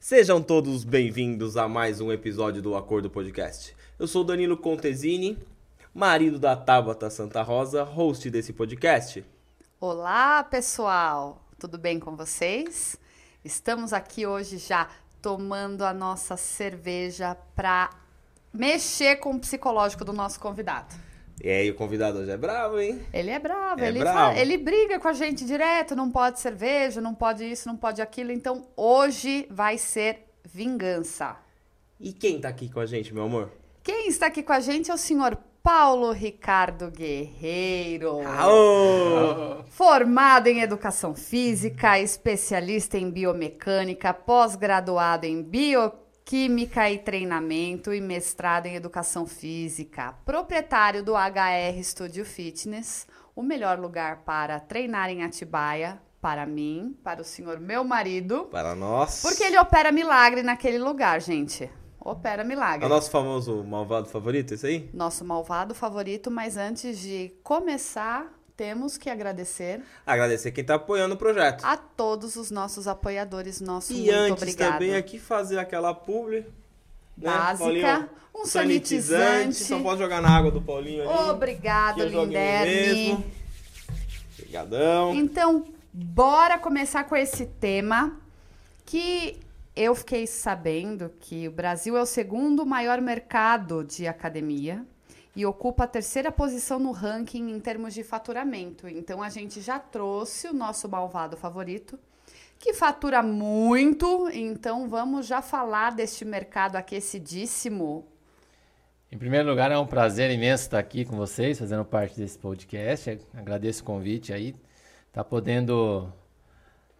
Sejam todos bem-vindos a mais um episódio do Acordo Podcast. Eu sou Danilo Contesini, marido da Tabata Santa Rosa, host desse podcast. Olá, pessoal! Tudo bem com vocês? Estamos aqui hoje já tomando a nossa cerveja para mexer com o psicológico do nosso convidado. E aí, o convidado hoje é bravo, hein? Ele é bravo, É ele, bravo. fala- ele briga com a gente direto, não pode cerveja, não pode isso, não pode aquilo. Então, hoje vai ser vingança. E quem tá aqui com a gente, meu amor? Quem está aqui com a gente é o senhor Paulo Ricardo Guerreiro. Aô! Formado em educação física, especialista em biomecânica, pós-graduado em bioquímica e treinamento e mestrado em educação física, proprietário do HR Studio Fitness, o melhor lugar para treinar em Atibaia, para mim, para o senhor meu marido, Para nós. porque ele opera milagre naquele lugar, gente. Opera É milagre. o nosso famoso malvado favorito, esse aí? Nosso malvado favorito, mas antes de começar, temos que agradecer Agradecer quem tá apoiando o projeto. a todos os nossos apoiadores. Nosso e muito antes obrigado. também aqui fazer aquela publi. né, Básica, um sanitizante. Só pode jogar na água do Paulinho ali. Obrigado, Linderme. Obrigadão. Então, bora começar com esse tema que eu fiquei sabendo que o Brasil é o segundo maior mercado de academia e ocupa a terceira posição no ranking em termos de faturamento. Então a gente já trouxe o nosso malvado favorito, que fatura muito. Então vamos já falar deste mercado aquecidíssimo. Em primeiro lugar, é um prazer imenso estar aqui com vocês, fazendo parte desse podcast. Agradeço o convite aí, tá podendo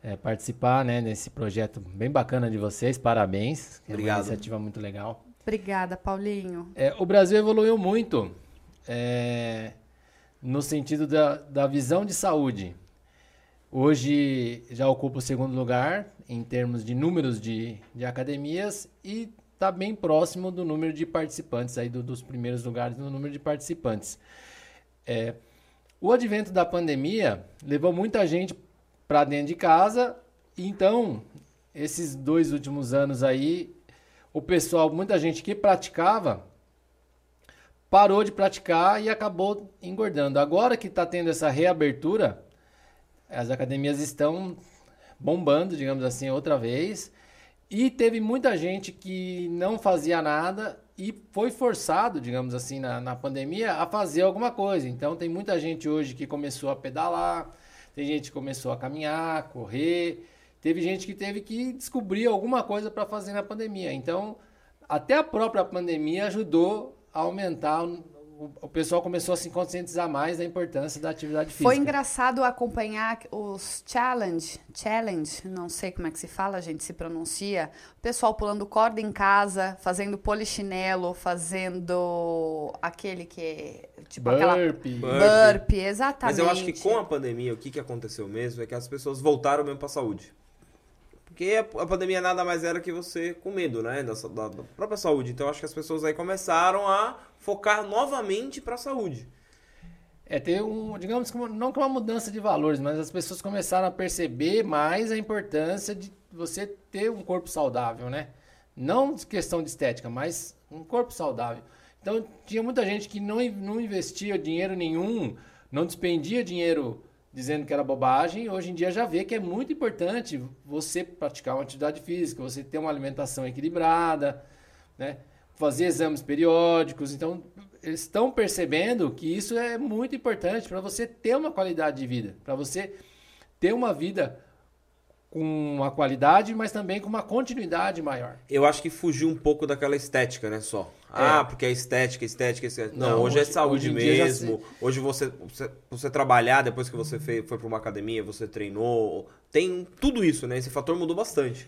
é, participar né, desse projeto bem bacana de vocês. Parabéns. É Obrigado. uma iniciativa muito legal. Obrigada, Paulinho. É, o Brasil evoluiu muito é, no sentido da, da visão de saúde. Hoje já ocupa o segundo lugar em termos de números de, de academias e está bem próximo do número de participantes, aí do- dos primeiros lugares no número de participantes. É, o advento da pandemia levou muita gente para dentro de casa, então esses dois últimos anos aí o pessoal, muita gente que praticava, parou de praticar e acabou engordando. Agora que está tendo essa reabertura, as academias estão bombando, digamos assim, outra vez. E teve muita gente que não fazia nada e foi forçado, digamos assim, na, na pandemia a fazer alguma coisa. Então tem muita gente hoje que começou a pedalar, tem gente que começou a caminhar, correr, teve gente que teve que descobrir alguma coisa para fazer na pandemia. Então, até a própria pandemia ajudou a aumentar, o, o pessoal começou a se conscientizar mais da importância da atividade física. Foi engraçado acompanhar os challenge, challenge, não sei como é que se fala, gente, se pronuncia. O pessoal pulando corda em casa, fazendo polichinelo, fazendo aquele que é tipo aquela Burpee. Burpee. burpee, exatamente. Mas eu acho que com a pandemia, o que, que aconteceu mesmo é que as pessoas voltaram mesmo pra saúde. Porque a a pandemia nada mais era que você com medo, né? Da, da- da própria saúde. Então acho que as pessoas aí começaram a focar novamente pra saúde. É, ter um, digamos que não que uma mudança de valores, mas as pessoas começaram a perceber mais a importância de você ter um corpo saudável, né? Não de questão de estética, mas um corpo saudável. Então, tinha muita gente que não, não investia dinheiro nenhum, não despendia dinheiro dizendo que era bobagem. Hoje em dia já vê que é muito importante você praticar uma atividade física, você ter uma alimentação equilibrada, né? fazer exames periódicos. Então, eles estão percebendo que isso é muito importante para você ter uma qualidade de vida, para você ter uma vida com uma qualidade, mas também com uma continuidade maior. Eu acho que fugiu um pouco daquela estética, né, só. Ah, porque é estética, estética, estética. Não, Não, hoje, é hoje- saúde hoje mesmo. Hoje você, você, você trabalhar depois que você fez, foi pra uma academia, você treinou. Tem tudo isso, né? Esse fator mudou bastante.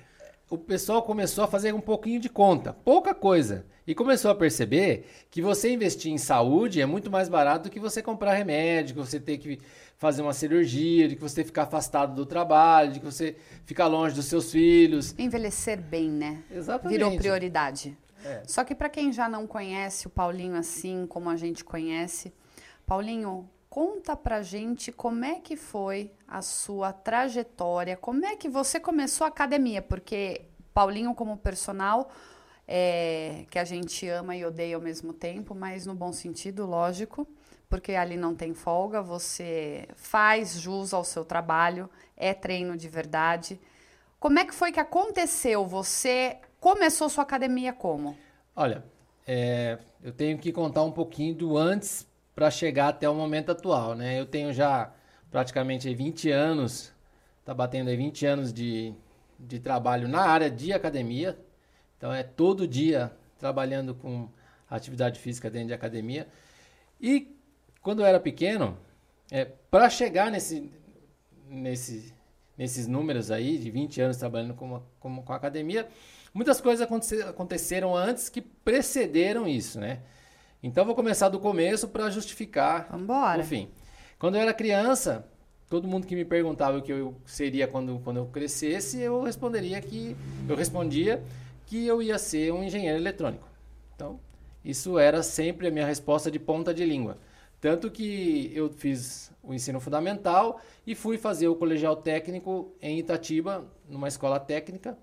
o pessoal começou a fazer um pouquinho de conta, pouca coisa, e começou a perceber que você investir em saúde é muito mais barato do que você comprar remédio, que você ter que fazer uma cirurgia, de que você ficar afastado do trabalho, de que você ficar longe dos seus filhos. Envelhecer bem, né? Exatamente. Virou prioridade. É. Só que para quem já não conhece o Paulinho assim como a gente conhece, Paulinho, conta pra gente como é que foi a sua trajetória, como é que você começou a academia, porque Paulinho como personal é, que a gente ama e odeia ao mesmo tempo, mas no bom sentido, lógico, porque ali não tem folga, você faz jus ao seu trabalho, é treino de verdade. Como é que foi que aconteceu? Você começou sua academia como? Olha, é, eu tenho que contar um pouquinho do antes para chegar até o momento atual, né? Eu tenho já praticamente 20 anos, tá batendo aí 20 anos de, de trabalho na área de academia, então é todo dia trabalhando com atividade física dentro de academia. E quando eu era pequeno, é, para chegar nesse, nesse, nesses números aí, de 20 anos trabalhando com, com, com academia, muitas coisas aconteceram antes que precederam isso, né? Então vou começar do começo para justificar Vambora. o fim. Quando eu era criança, todo mundo que me perguntava o que eu seria quando, quando eu crescesse, eu responderia que eu respondia que eu ia ser um engenheiro eletrônico. Então, isso era sempre a minha resposta de ponta de língua. Tanto que eu fiz o ensino fundamental e fui fazer o colegial técnico em Itatiba, numa escola técnica,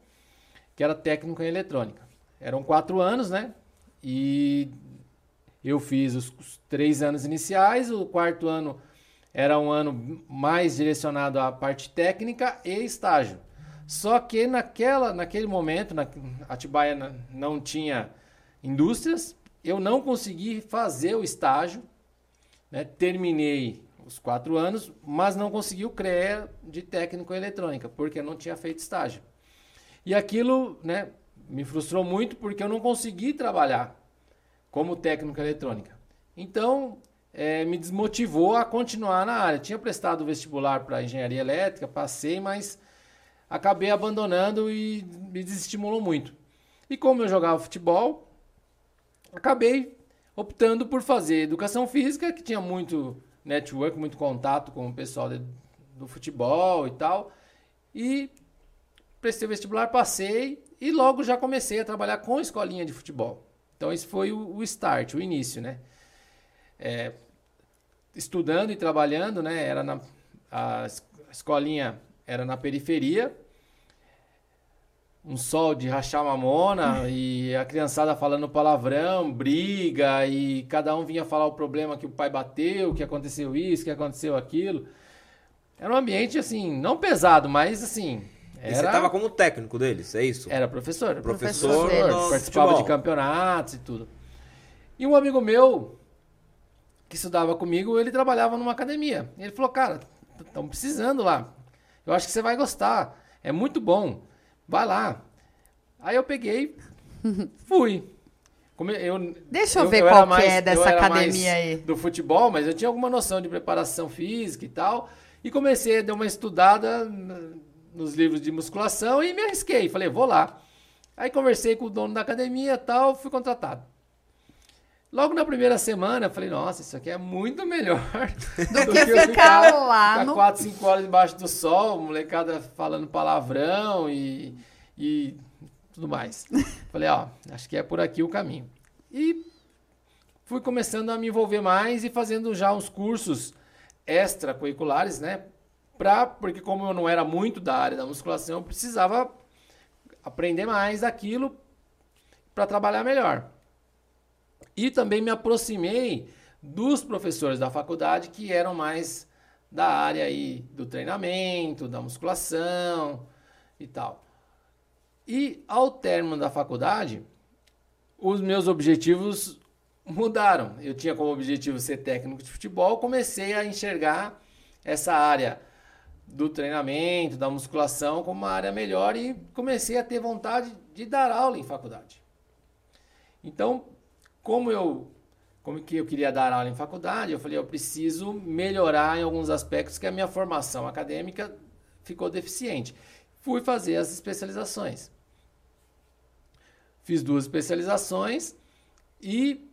que era técnico em eletrônica. Eram quatro anos, né? E eu fiz os, os três anos iniciais, o quarto ano era um ano mais direcionado à parte técnica e estágio. Só que naquela, naquele momento, na, Atibaia não tinha indústrias, eu não consegui fazer o estágio, né? terminei os quatro anos, mas não consegui o CREA de técnico em eletrônica, porque eu não tinha feito estágio. E aquilo né, me frustrou muito porque eu não consegui trabalhar como técnico eletrônica. Então, é, me desmotivou a continuar na área. Tinha prestado vestibular para engenharia elétrica, passei, mas acabei abandonando e me desestimulou muito. E como eu jogava futebol, acabei optando por fazer educação física, que tinha muito network, muito contato com o pessoal de, do futebol e tal. E prestei o vestibular, passei e logo já comecei a trabalhar com escolinha de futebol. Então esse foi o, o start, o início, né? É, estudando e trabalhando, né? Era na a escolinha era na periferia, um sol de rachar mamona e a criançada falando palavrão, briga e cada um vinha falar o problema que o pai bateu, que aconteceu isso, que aconteceu aquilo. Era um ambiente assim, não pesado, mas assim. Era... E você estava como técnico deles, é isso? Era professor. Professor, professor participava de campeonatos e tudo. E um amigo meu que estudava comigo, ele trabalhava numa academia. Ele falou, cara, estamos precisando lá. Eu acho que você vai gostar. É muito bom. Vai lá. Aí eu peguei, fui. Eu, Deixa eu, eu ver eu qual mais, é dessa academia aí. Do futebol, mas eu tinha alguma noção de preparação física e tal. E comecei a dar uma estudada nos livros de musculação e me arrisquei. Falei, vou lá. Aí conversei com o dono da academia e tal, fui contratado. Logo na primeira semana, eu falei, nossa, isso aqui é muito melhor do, do que, que ficar, ficar lá ficar no... 4, 5 horas debaixo do sol, molecada falando palavrão e, e tudo mais. falei, ó, acho que é por aqui o caminho. E fui começando a me envolver mais e fazendo já uns cursos extracurriculares, né? Pra, porque como eu não era muito da área da musculação, eu precisava aprender mais daquilo para trabalhar melhor. E também me aproximei dos professores da faculdade que eram mais da área aí do treinamento, da musculação e tal. E ao término da faculdade, os meus objetivos mudaram. Eu tinha como objetivo ser técnico de futebol, comecei a enxergar essa área do treinamento, da musculação como uma área melhor e comecei a ter vontade de dar aula em faculdade. Então, como eu como que eu queria dar aula em faculdade, eu falei, eu preciso melhorar em alguns aspectos que a minha formação acadêmica ficou deficiente. Fui fazer as especializações. Fiz duas especializações e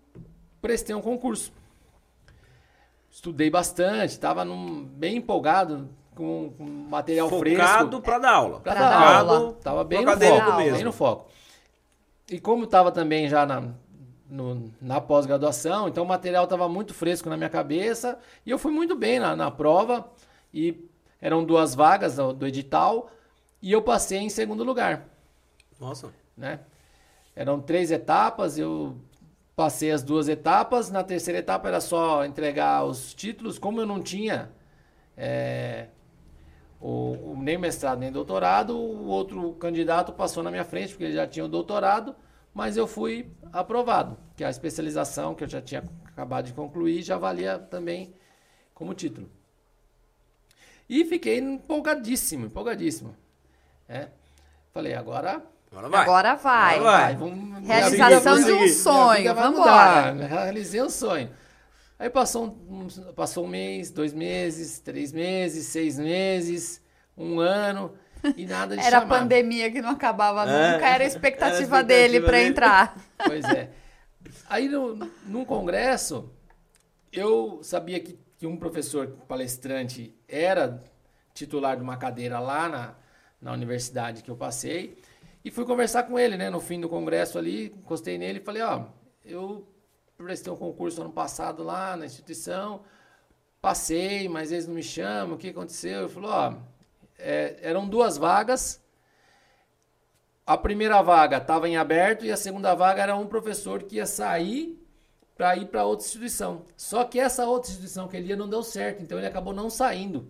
prestei um concurso. Estudei bastante, estava bem empolgado com, com material Focado fresco. Focado para dar aula. Para dar aula. Estava bem no foco, mesmo. bem no foco. e como estava também já na, no- na pós-graduação, então o material estava muito fresco na minha cabeça e eu fui muito bem na, na prova e eram duas vagas do, do edital e eu passei em segundo lugar, Nossa. né? Eram três etapas, eu passei as duas etapas. Na terceira etapa era só entregar os títulos. Como eu não tinha é, o, nem mestrado nem doutorado, o outro candidato passou na minha frente, porque ele já tinha o doutorado, mas eu fui aprovado, que a especialização que eu já tinha acabado de concluir já valia também como título. E fiquei empolgadíssimo, empolgadíssimo. É. Falei, agora Agora vai. Agora vai. Agora vai. vamos- Realização de um sonho, vambora. mudar. Realizei um sonho. Aí passou um, passou um mês, dois meses, três meses, seis meses, um ano e nada de Era a chamar. pandemia que não acabava É, nunca, era a expectativa, era a expectativa dele para entrar. Pois é. Aí no, num congresso, eu sabia que, que um professor palestrante era titular de uma cadeira lá na, na universidade que eu passei. E fui conversar com ele, né? No fim do congresso ali, encostei nele e falei, ó, eu prestei um concurso ano passado lá na instituição, passei, mas eles não me chamam, o que aconteceu? Ele falou, ó, é, eram duas vagas, a primeira vaga estava em aberto e a segunda vaga era um professor que ia sair para ir para outra instituição. Só que essa outra instituição que ele ia não deu certo, então ele acabou não saindo.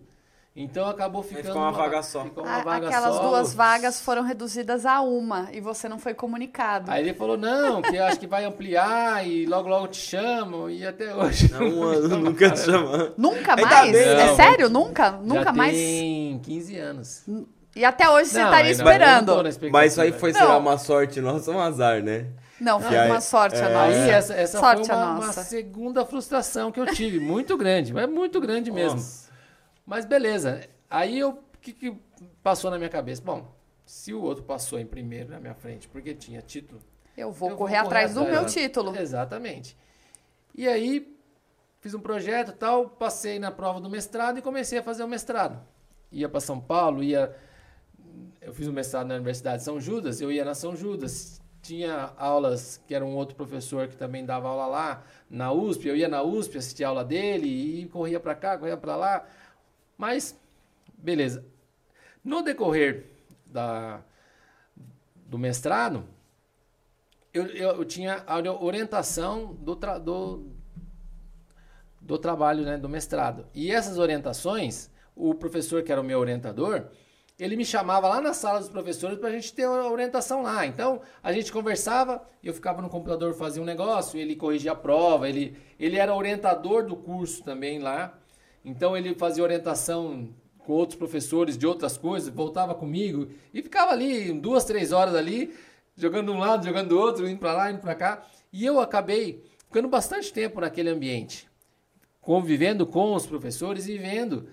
Então acabou ficando ficou uma vaga só. ficou uma A- vaga Aquelas só. duas vagas foram reduzidas a uma e você não foi comunicado. Aí ele falou, não, que acho que vai ampliar e logo logo te chamam e até hoje. Não, um ano, nunca te chamando. Nunca mais? bem, é não. sério? Nunca? Já Nunca mais? tem 15 anos. E até hoje você Não, estaria ainda não esperando. Mas isso aí foi, lá, uma sorte nossa um azar, né? Não, foi aí- uma sorte a é. nossa. Aí essa, essa sorte foi a uma, uma nossa. segunda frustração que eu tive, muito grande, mas muito grande mesmo. Nossa. Mas beleza. Aí eu, o que, que passou na minha cabeça? Bom, se o outro passou em primeiro na minha frente, porque tinha título. Eu vou eu correr atrás do meu atrás. título. Exatamente. E aí fiz um projeto tal, passei na prova do mestrado e comecei a fazer o mestrado. Ia para São Paulo, ia eu fiz o mestrado na Universidade de São Judas, eu ia na São Judas, tinha aulas que era um outro professor que também dava aula lá na USP, eu ia na USP assistir a aula dele e corria para cá, corria para lá. Mas beleza. No decorrer da do mestrado, eu, eu, eu tinha a ori- orientação do, tra- do, do trabalho, né, do mestrado. E essas orientações, o professor que era o meu orientador, ele me chamava lá na sala dos professores para a gente ter a orientação lá. Então, a gente conversava, eu ficava no computador, fazia um negócio, ele corrigia a prova, ele, ele era orientador do curso também lá. Então, ele fazia orientação com outros professores de outras coisas, voltava comigo e ficava ali duas, três horas ali, jogando de um lado, jogando do outro, indo para lá, indo para cá. E eu acabei ficando bastante tempo naquele ambiente, convivendo com os professores e vendo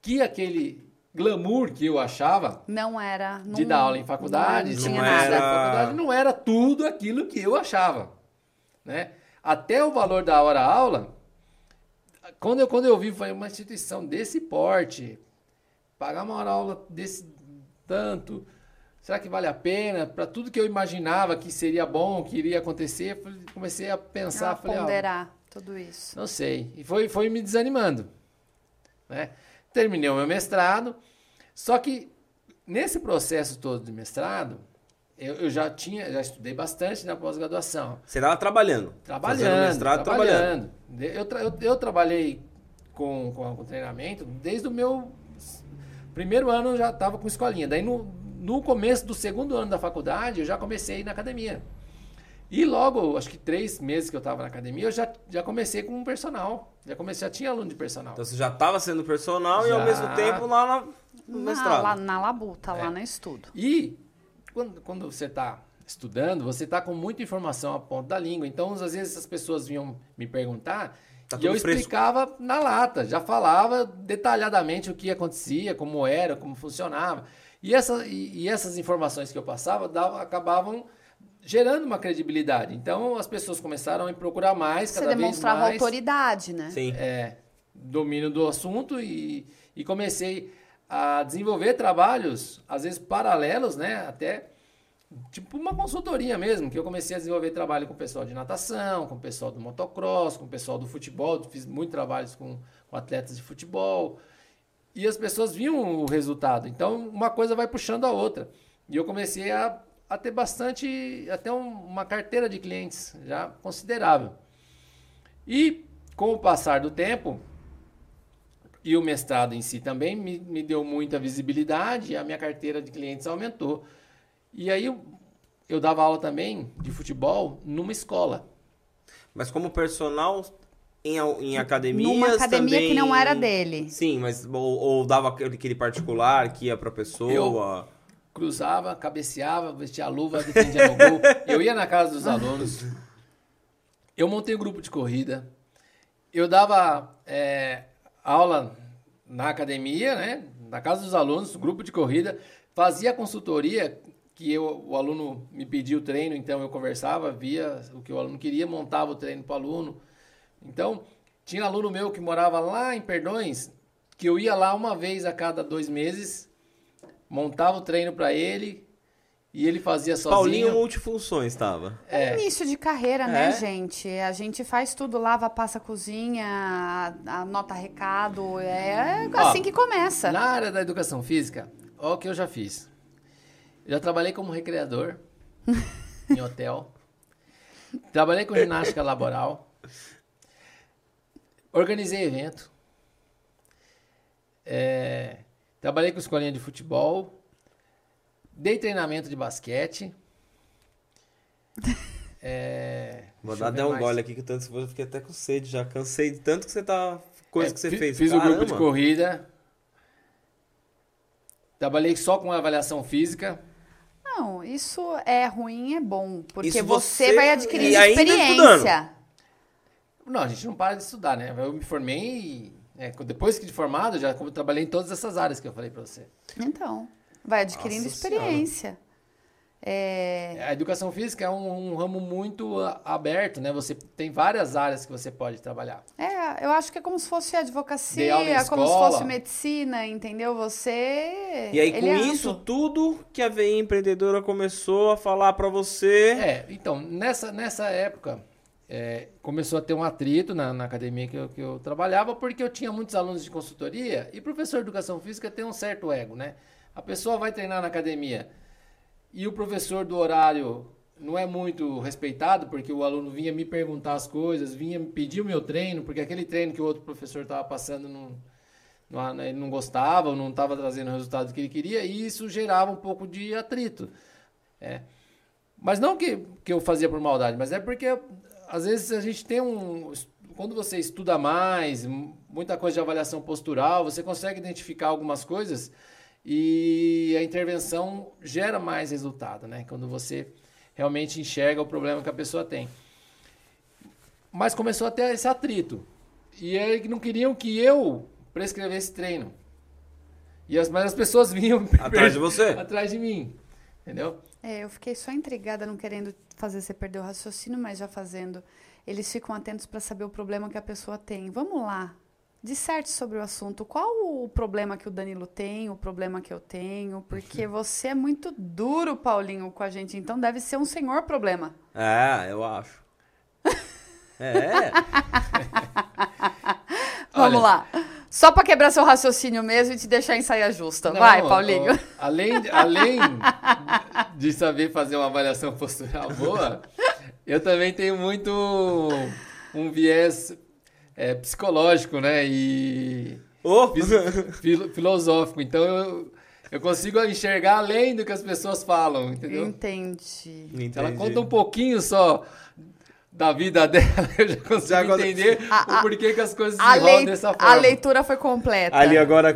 que aquele glamour que eu achava Não era. de não- dar aula em faculdade, Não de Não era- faculdade, não era tudo aquilo que eu achava, né? Até o valor da hora aula, quando eu, quando eu vi, foi uma instituição desse porte, pagar uma aula desse tanto, será que vale a pena? Para tudo que eu imaginava que seria bom, que iria acontecer, comecei a pensar, a falei, ponderar tudo isso. não sei. E foi, foi me desanimando. Né? Terminei o meu mestrado. Só que nesse processo todo de mestrado, eu, eu já tinha, já estudei bastante na pós-graduação. Você tava trabalhando. Trabalhando, Fazendo mestrado, trabalhando. trabalhando. Eu, tra- eu, eu trabalhei com, com, com treinamento desde o meu primeiro ano eu já estava com escolinha. Daí no, no começo do segundo ano da faculdade eu já comecei na academia. E logo, acho que três meses que eu estava na academia, eu já, já comecei com um personal. Já comecei, já tinha aluno de personal. Então você já tava sendo personal e ao Já. mesmo tempo lá na- no Na, mestrado. lá, na labuta, É. lá no estudo. E quando, quando você está estudando, você está com muita informação a ponto da língua. Então, às vezes, as pessoas vinham me perguntar Tá e eu fresco. explicava na lata. Já falava detalhadamente o que acontecia, como era, como funcionava. E, essa, e, e essas informações que eu passava dava- acabavam gerando uma credibilidade. Então, as pessoas começaram a me procurar mais, Você cada vez demonstrava mais autoridade, né? Sim. é, domínio do assunto e, e comecei a desenvolver trabalhos, às vezes paralelos, né? Até tipo uma consultoria mesmo, que eu comecei a desenvolver trabalho com o pessoal de natação, com o pessoal do motocross, com o pessoal do futebol, fiz muitos trabalhos com, com atletas de futebol, e as pessoas viam o resultado. Então, uma coisa vai puxando a outra. E eu comecei a, a ter bastante, até um, uma carteira de clientes já considerável. E com o passar do tempo, e o mestrado em si também me, me deu muita visibilidade, a minha carteira de clientes aumentou. E aí eu, eu dava aula também de futebol numa escola. Mas como personal em, em academias Numa academia também... que não era dele. Sim, mas ou, ou dava aquele particular que ia pra pessoa... Eu cruzava, cabeceava, vestia a luva, defendia no gol. Eu ia na casa dos alunos. Eu montei um grupo de corrida. Eu dava é, aula na academia, né? Na casa dos alunos, grupo de corrida. Fazia consultoria, que eu, o aluno me pedia o treino, então eu conversava, via o que o aluno queria, montava o treino para o aluno. Então, tinha aluno meu que morava lá em Perdões, que eu ia lá uma vez a cada dois meses, montava o treino para ele e ele fazia sozinho. Paulinho multifunções estava. É. início de carreira, né, é. gente? A gente faz tudo, lava, passa, cozinha, anota recado, é assim Ó, que começa. Na área da educação física, olha o que eu já fiz. Eu já trabalhei como recreador em hotel. Trabalhei com ginástica laboral. Organizei evento. É, trabalhei com escolinha de futebol. Dei treinamento de basquete. É, Vou dar até um mais. gole aqui que tanto eu fiquei até com sede já. Cansei de tanto que você tá. Coisa é, que você fez. Fiz o grupo de corrida. Trabalhei só com avaliação física. Não, isso é ruim, é bom. Porque você, você, vai adquirir experiência. Não, a gente não para de estudar, né? Eu me formei, é, depois que de formado, já trabalhei em todas essas áreas que eu falei para você. Então, vai adquirindo Nossa experiência. É... A educação física é um, um, ramo muito aberto, né? Você tem várias áreas que você pode trabalhar. É, eu acho que é como se fosse advocacia, como se fosse medicina, entendeu? Você. E aí, com é isso tudo que a VI empreendedora começou a falar para você. É, então, nessa, nessa época, é, começou a ter um atrito na, na academia que eu, que eu, trabalhava, porque eu tinha muitos alunos de consultoria e professor de educação física tem um certo ego, né? A pessoa vai treinar na academia e o professor do horário não é muito respeitado, porque o aluno vinha me perguntar as coisas, vinha me pedir o meu treino, porque aquele treino que o outro professor estava passando não, não, ele não gostava, ou não estava trazendo o resultado que ele queria, e isso gerava um pouco de atrito. É. Mas não que, que eu fazia por maldade, mas é porque às vezes a gente tem um. Quando você estuda mais, muita coisa de avaliação postural, você consegue identificar algumas coisas e a intervenção gera mais resultado, né? Quando você realmente enxerga o problema que a pessoa tem. Mas começou a ter esse atrito. E eles não queriam que eu prescrevesse treino. E as, mas as pessoas vinham atrás de você, atrás de mim, entendeu? É, eu fiquei só intrigada, não querendo fazer você perder o raciocínio, mas já fazendo. Eles ficam atentos para saber o problema que a pessoa tem. Vamos lá. Disserte sobre o assunto. Qual o problema que o Danilo tem, o problema que eu tenho? Porque você é muito duro, Paulinho, com a gente. Então deve ser um senhor problema. É, eu acho. é. Vamos Olha, lá. Só para quebrar seu raciocínio mesmo e te deixar em saia justa. Não, Vai, Paulinho. Ó, além, além de saber fazer uma avaliação postural boa, eu também tenho muito um viés é, psicológico, né? E oh. fil, filosófico. Então eu, eu consigo enxergar além do que as pessoas falam, entendeu? Entendi. Entendi. Ela conta um pouquinho só da vida dela, eu já consigo já agora... entender a, o porquê que as coisas se enrolam dessa forma. A leitura foi completa. Ali agora,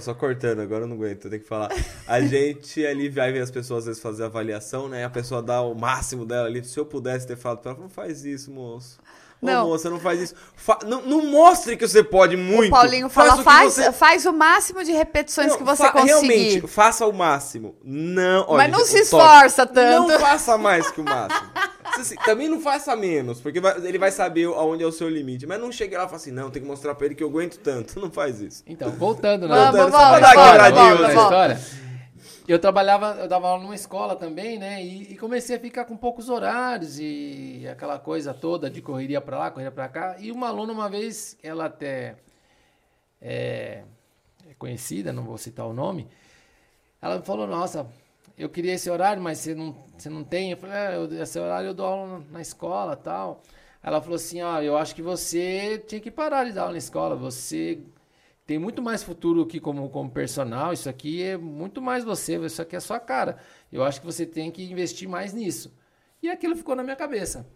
só cortando, agora eu não aguento, eu tenho que falar. A gente ali vai ver as pessoas às vezes fazer avaliação, né? A pessoa dá o máximo dela ali. Se eu pudesse ter falado pra ela, não faz isso, moço. Não. Ô, moça, não faz isso. Fa não, não, mostre que você pode muito. O Paulinho fala, faz, faz, você... faz, o máximo de repetições não, que você conseguir. Realmente, faça o máximo. Não, olha, Mas não se esforça tanto. Não faça mais que o máximo. Assim, também não faça menos, porque vai, ele vai saber aonde é o seu limite. Mas não chegue lá e fale assim, não, tem que mostrar pra ele que eu aguento tanto. Não faz isso. Então, voltando na, voltando, volta, volta, volta, volta, história. Eu trabalhava, eu dava aula numa escola também, né? E, e, comecei a ficar com poucos horários e aquela coisa toda de correria para lá, correria para cá. E uma aluna uma vez, ela até é, é, conhecida, não vou citar o nome, ela me falou: Nossa, eu queria esse horário, mas você não, você não tem. Eu falei: é, Esse horário eu dou aula na escola tal. Ela falou assim: Ó, ah, eu acho que você tinha que parar de dar aula na escola. Você tem muito mais futuro que como, como personal. Isso aqui é muito mais você, isso aqui é a sua cara. Eu acho que você tem que investir mais nisso. E aquilo ficou na minha cabeça.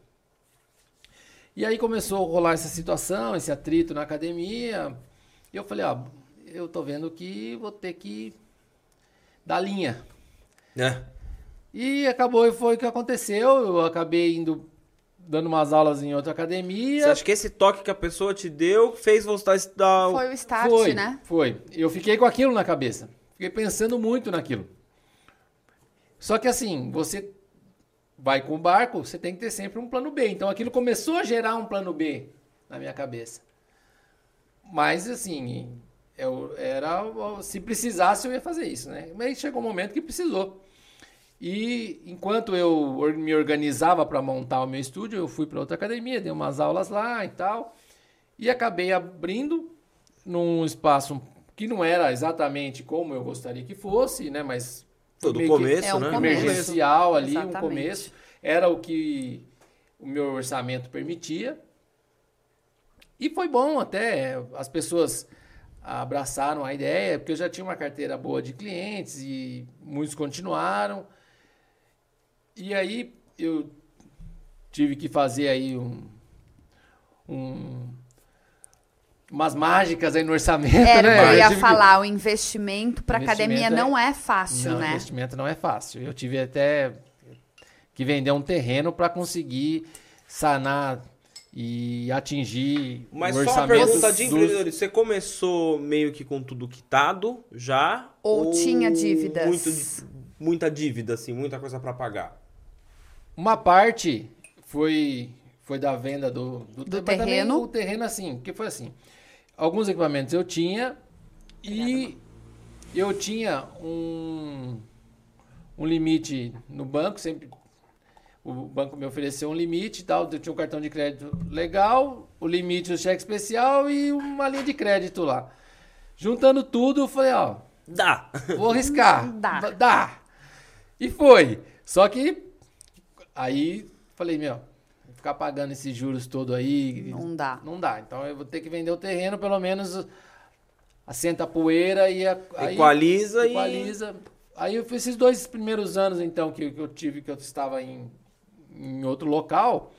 E aí começou a rolar essa situação, esse atrito na academia. E eu falei, ó, eu tô vendo que vou ter que dar linha. É. E acabou, e foi o que aconteceu. Eu acabei indo dando umas aulas em outra academia. Você acha que esse toque que a pessoa te deu fez você estudar? Foi o start, foi, né? Foi. Eu fiquei com aquilo na cabeça. Fiquei pensando muito naquilo. Só que assim, você vai com o barco, você tem que ter sempre um plano B. Então aquilo começou a gerar um plano B na minha cabeça. Mas assim, eu era se precisasse eu ia fazer isso, né? Mas chegou um momento que precisou. E enquanto eu me organizava para montar o meu estúdio, eu fui para outra academia, dei umas aulas lá e tal. E acabei abrindo num espaço que não era exatamente como eu gostaria que fosse, né? Mas todo começo, é um né? Emergencial ali, exatamente. um começo. Era o que o meu orçamento permitia. E foi bom até. As pessoas abraçaram a ideia, porque eu já tinha uma carteira boa de clientes e muitos continuaram. E aí eu tive que fazer aí um, um umas mágicas aí no orçamento. Era né? o que eu ia falar, que... o investimento para academia é... não é fácil, não, né? O investimento não é fácil. Eu tive até que vender um terreno para conseguir sanar e atingir Mas o só uma pergunta de empreendedor, dos... você começou meio que com tudo quitado já? Ou, ou tinha dívidas? Muito, muita dívida, assim, muita coisa para pagar? Uma parte foi foi da venda do, do, do terreno. o terreno assim, que foi assim. Alguns equipamentos eu tinha e eu tinha um um limite no banco, sempre o banco me ofereceu um limite e tal, eu tinha um cartão de crédito legal, o limite do cheque especial e uma linha de crédito lá. Juntando tudo, eu falei, ó, dá. Vou arriscar. dá. Dá. E foi. Só que Aí falei, meu, ficar pagando esses juros todo aí. Não dá. Não dá. Então eu vou ter que vender o terreno, pelo menos assenta a poeira e a, equaliza aí, equaliza. E... Aí eu fiz esses dois primeiros anos, então, que, que eu tive, que eu estava em, em outro local,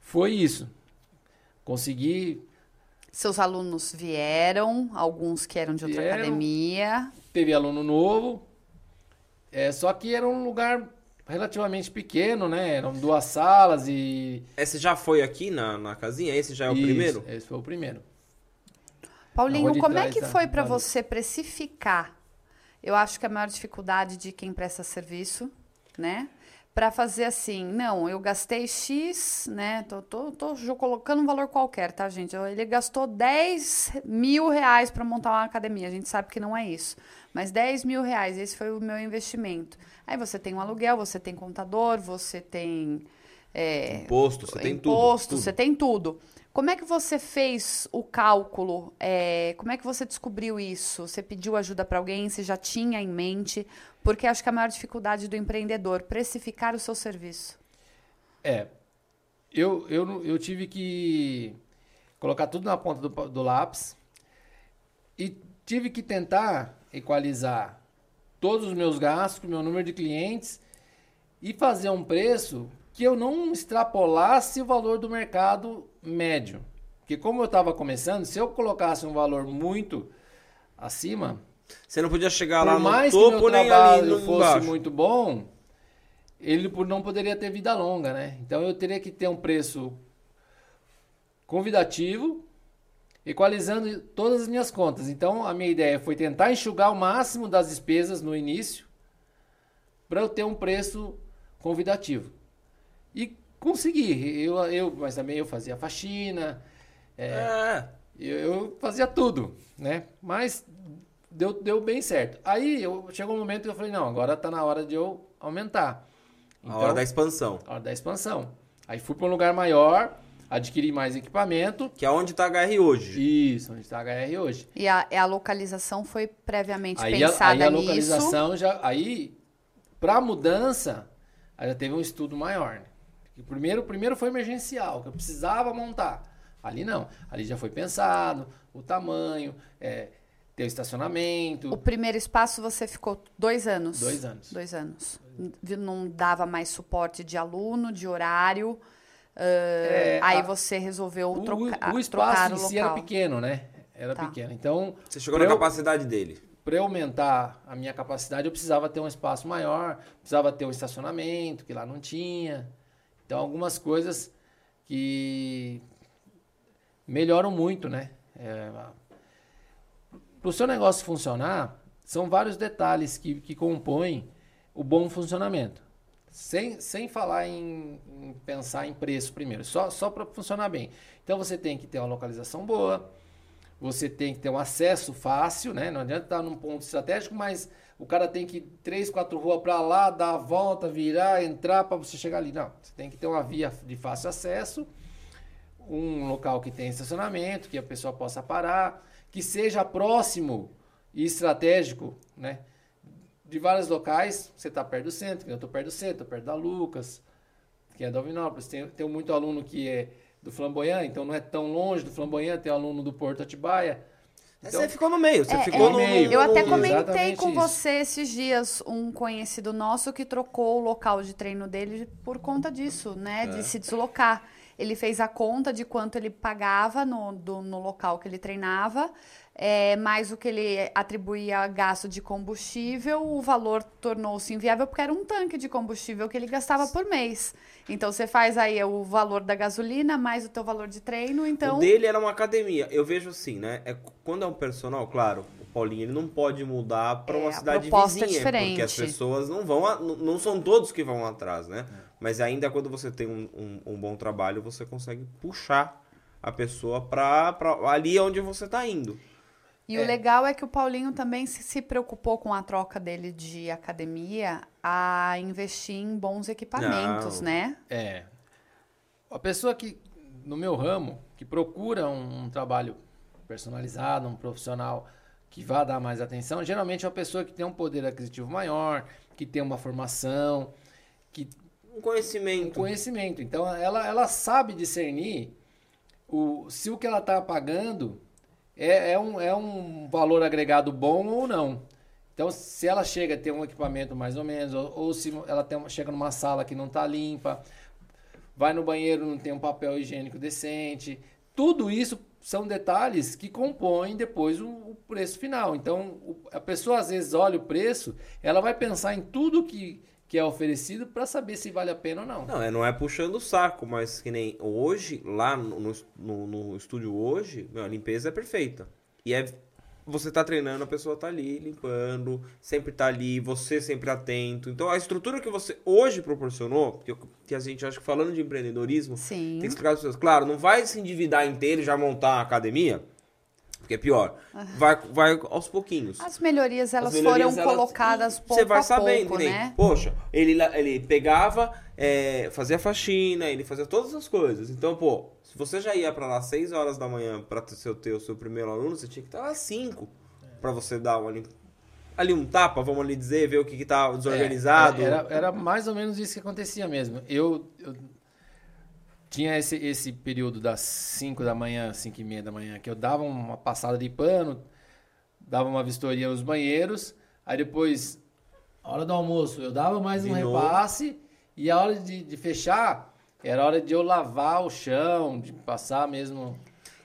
foi isso. Consegui. Seus alunos vieram, alguns que eram de outra vieram, academia. Teve aluno novo. É, só que era um lugar relativamente pequeno, né? Eram duas salas e. Esse já foi aqui na, na casinha? Esse já é o Isso, primeiro? Esse foi o primeiro. Paulinho, como é que foi para você precificar? Eu acho que a maior dificuldade de quem presta serviço, né? Para fazer assim, não, eu gastei X, né? Tô, tô, tô colocando um valor qualquer, tá, gente? Ele gastou 10 mil reais para montar uma academia. A gente sabe que não é isso. Mas 10 mil reais, esse foi o meu investimento. Aí você tem um aluguel, você tem contador, você tem. É, imposto, você tem tudo. Imposto, você tem tudo. Como é que você fez o cálculo? É, como é que você descobriu isso? Você pediu ajuda para alguém? Você já tinha em mente? Porque acho que a maior dificuldade do empreendedor precificar o seu serviço. É, eu, eu, eu tive que colocar tudo na ponta do, do lápis e tive que tentar equalizar todos os meus gastos, meu número de clientes e fazer um preço que eu não extrapolasse o valor do mercado médio. Porque como eu estava começando, se eu colocasse um valor muito acima, você não podia chegar lá no mais topo que meu nem ali fosse embaixo. muito bom, ele não poderia ter vida longa, né? Então eu teria que ter um preço convidativo equalizando todas as minhas contas. Então, a minha ideia foi tentar enxugar o máximo das despesas no início para eu ter um preço convidativo. E consegui. Eu, eu, mas também eu fazia faxina, é, é. Eu, eu, fazia tudo, né? Mas deu, deu bem certo. Aí eu, chegou um momento que eu falei, não, agora tá na hora de eu aumentar. a hora da expansão. a hora da expansão. Aí fui para um lugar maior, adquiri mais equipamento. Que é onde tá a HR hoje. Isso, onde está a HR hoje. E a, a localização foi previamente Aí a, pensada aí a nisso. localização já. Aí, para mudança, aí já teve um estudo maior. Né? O primeiro, o primeiro foi emergencial, que eu precisava montar. Ali não. Ali já foi pensado, o tamanho, é, ter o estacionamento. O primeiro espaço você ficou dois anos. Dois anos. Dois anos. N- Não dava mais suporte de aluno, de horário. Ah, É, aí a- você resolveu O, trocar, o, o trocar espaço o em si local. era pequeno, né? Era Tá. pequeno. Então, Você chegou na eu- capacidade dele. para eu aumentar a minha capacidade, eu precisava ter um espaço maior, precisava ter um estacionamento, que lá não tinha. Então, algumas coisas que melhoram muito, né? para o seu negócio funcionar, são vários detalhes que, que compõem o bom funcionamento. Sem, sem falar em, em pensar em preço primeiro, só, só para funcionar bem. Então, você tem que ter uma localização boa, você tem que ter um acesso fácil, né? Não adianta estar num ponto estratégico, mas o cara tem que ir três, quatro ruas para lá, dar a volta, virar, entrar para você chegar ali. Não, você tem que ter uma via de fácil acesso, um local que tenha estacionamento, que a pessoa possa parar, que seja próximo e estratégico, né? De vários locais, você está perto do centro, eu estou perto do centro, estou perto da Lucas, que é da Alvinópolis. Tem, tem muito aluno que é do Flamboyant, então não é tão longe do Flamboyant, tem aluno do Porto Atibaia. Então, você ficou no meio, você É, ficou é, no, meio. Eu até comentei com isso. você esses dias um conhecido nosso que trocou o local de treino dele por conta disso, né? É. De se deslocar. Ele fez a conta de quanto ele pagava no, do- no local que ele treinava, é, mais o que ele atribuía a gasto de combustível, o valor tornou-se inviável porque era um tanque de combustível que ele gastava por mês. Então você faz aí o valor da gasolina mais o teu valor de treino, então O dele era uma academia. Eu vejo assim, né? É, quando é um personal, claro, o Paulinho ele não pode mudar para É, uma a cidade é vizinha, porque diferente. as pessoas não vão, a- não- são todos que vão atrás, né? Mas ainda quando você tem um, um- um bom trabalho, você consegue puxar a pessoa para ali onde você tá indo. E o legal é que o Paulinho também se, se preocupou com a troca dele de academia a investir em bons equipamentos, Não. né? É. A pessoa que, no meu ramo, que procura um, um trabalho personalizado, um profissional que vá dar mais atenção, geralmente é uma pessoa que tem um poder aquisitivo maior, que tem uma formação, que Um um conhecimento. conhecimento. Então, ela, ela sabe discernir o, se o que ela está pagando é, é, um, é um valor agregado bom ou não. Então, se ela chega a ter um equipamento mais ou menos, ou, ou se ela tem, chega numa sala que não está limpa, vai no banheiro não tem um papel higiênico decente, tudo isso são detalhes que compõem depois o, o preço final. Então, o- a pessoa às vezes olha o preço, ela vai pensar em tudo que, que é oferecido para saber se vale a pena ou não. Não, é, não é puxando o saco, mas que nem hoje, lá no, no, no- estúdio hoje, meu, a limpeza é perfeita. E é. Você tá treinando, a pessoa tá ali limpando, sempre tá ali, você sempre atento. Então a estrutura que você hoje proporcionou, que, eu- que a gente acha que falando de empreendedorismo, Sim. tem que explicar as pessoas. Claro, não vai se endividar inteiro e já montar uma academia, porque é pior. Vai, vai aos pouquinhos. As melhorias, elas As melhorias, foram elas- colocadas pouco Você vai a sabendo, pouco, que nem, né? Poxa, ele, ele pegava, é, fazia faxina, ele fazia todas as coisas. Então, pô, se você já ia pra lá às 6 horas da manhã pra ter, seu, ter o seu primeiro aluno, você tinha que estar lá às 5 pra você dar uma lim- ali um tapa, vamos ali dizer, ver o que, que tá desorganizado. É, era, era mais ou menos isso que acontecia mesmo. Eu, eu tinha esse, esse período das 5 da manhã, 5 e meia da manhã, que eu dava uma passada de pano, dava uma vistoria nos banheiros, aí depois, a hora do almoço, eu dava mais De um novo. repasse, e a hora de, de fechar, era hora de eu lavar o chão, de passar mesmo...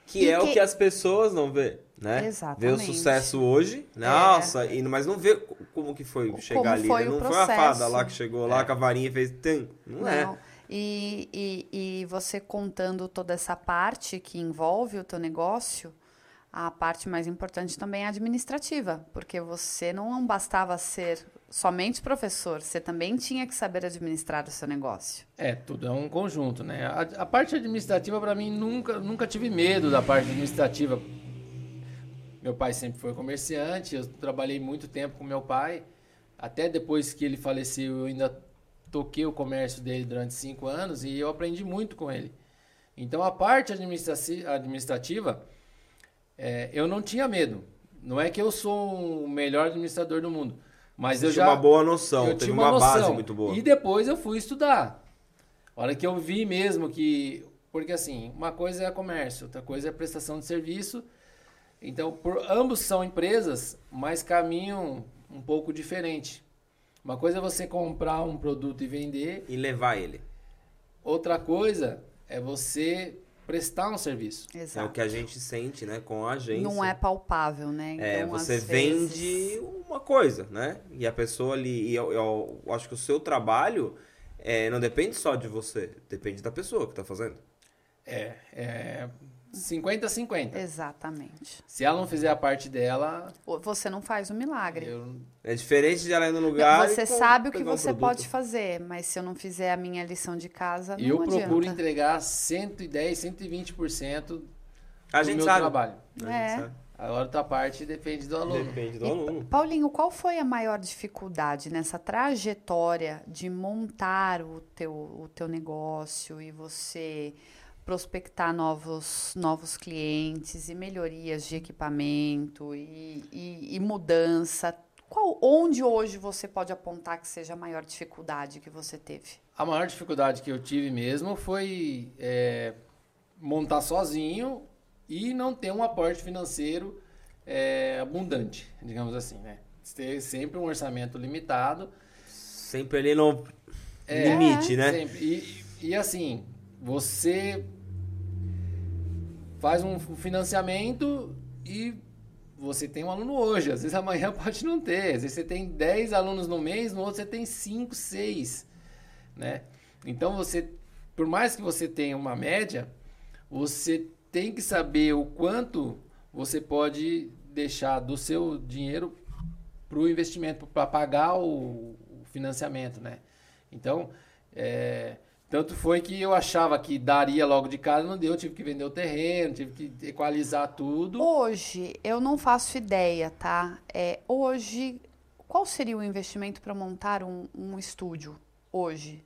Que E é o que- que as pessoas não vê, né? Vê o Exatamente. É. sucesso hoje, nossa, e, mas não vê como que foi Como chegar ali, foi né? o Não foi uma fada processo. lá que chegou lá É. com a varinha e fez... Tum. Não, é. E, e, e você contando toda essa parte que envolve o teu negócio, a parte mais importante também é administrativa, porque você não bastava ser somente professor, você também tinha que saber administrar o seu negócio. É, tudo é um conjunto, né? A, a parte administrativa, para mim, nunca, nunca tive medo da parte administrativa. Meu pai sempre foi comerciante, eu trabalhei muito tempo com meu pai. Até depois que ele faleceu, eu ainda toquei o comércio dele durante cinco anos e eu aprendi muito com ele. Então, a parte administrativa, é, eu não tinha medo. Não é que eu sou o melhor administrador do mundo, mas Você eu tinha já uma boa noção, eu tinha uma, uma base muito boa. E depois eu fui estudar. A hora que eu vi mesmo que. Porque assim, uma coisa é comércio, outra coisa é prestação de serviço. Então, por, ambos são empresas, mas caminham um pouco diferente. Uma coisa é você comprar um produto e vender, E levar ele. outra coisa é você prestar um serviço. É Exato. o que a gente sente, né, com a agência. Não é palpável, né? É, Então, você às vende vezes- uma coisa, né? E a pessoa ali, e eu, eu acho que o seu trabalho é, não depende só de você, depende da pessoa que tá fazendo. É, é 50-50. Exatamente. Se ela não fizer a parte dela, Você não faz o milagre. eu, É diferente de ela ir no Não, lugar. você e com- sabe o que um você produto. pode fazer, mas se eu não fizer a minha lição de casa, não eu adianta. procuro entregar 110, 120% A do gente meu sabe. trabalho. A gente É. sabe. A outra parte depende do aluno. Depende do E, aluno. Paulinho, qual foi a maior dificuldade nessa trajetória de montar o teu, o teu negócio e você prospectar novos, novos clientes e melhorias de equipamento e, e- e mudança? Qual, onde hoje você pode apontar que seja a maior dificuldade que você teve? A maior dificuldade que eu tive mesmo foi é, montar sozinho e não ter um aporte financeiro é, abundante, digamos assim, né? Ter sempre um orçamento limitado. Sempre ali no É, limite, né? Sempre. E, e assim, você faz um financiamento e você tem um aluno hoje. Às vezes amanhã pode não ter. Às vezes você tem 10 alunos no mês, no outro você tem 5, 6. Né? Então você, por mais que você tenha uma média, você tem que saber o quanto você pode deixar do seu dinheiro para o investimento, para pagar o, financiamento, né? Então, é, tanto foi que eu achava que daria logo de cara, não deu, eu tive que vender o terreno, tive que equalizar tudo. Hoje, eu não faço ideia, tá? É, hoje, qual seria o investimento para montar um, um estúdio hoje?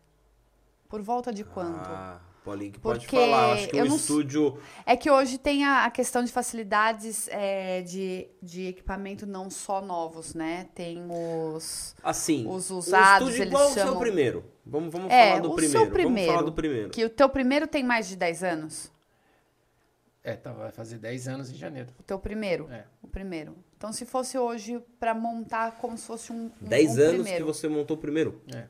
Por volta de quanto? Ah, Paulinho que pode Porque falar. Eu acho que eu o não- estúdio. É que hoje tem a, a questão de facilidades é, de, de equipamento não só novos, né? Tem os, Assim. os um usados, estúdio eles igual o chamam. seu primeiro. Vamos, vamos É, falar do o primeiro. seu Vamos falar primeiro. do primeiro. Que o teu primeiro tem mais de 10 anos? É, tá, vai fazer 10 anos em janeiro. O teu primeiro? É. O primeiro. Então, se fosse hoje para montar como se fosse um, um 10 um anos primeiro. que você montou o primeiro. É.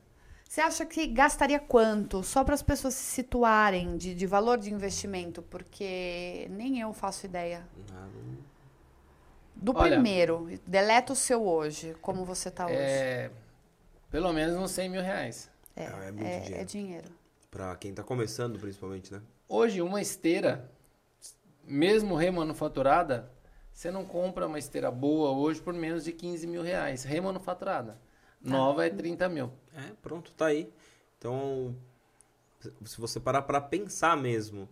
Você acha que gastaria quanto? Só para as pessoas se situarem de, de valor de investimento, porque nem eu faço ideia. Não- Do Olha- primeiro, deleta o seu hoje, como você está hoje. É, pelo menos uns 100 mil reais. É, Ah, é muito é, dinheiro. é dinheiro. Pra quem tá começando, principalmente, né? Hoje, uma esteira, mesmo remanufaturada, você não compra uma esteira boa hoje por menos de 15 mil reais. Remanufaturada. Nova é 30 mil. É, pronto, tá aí. Então, se você parar pra pensar mesmo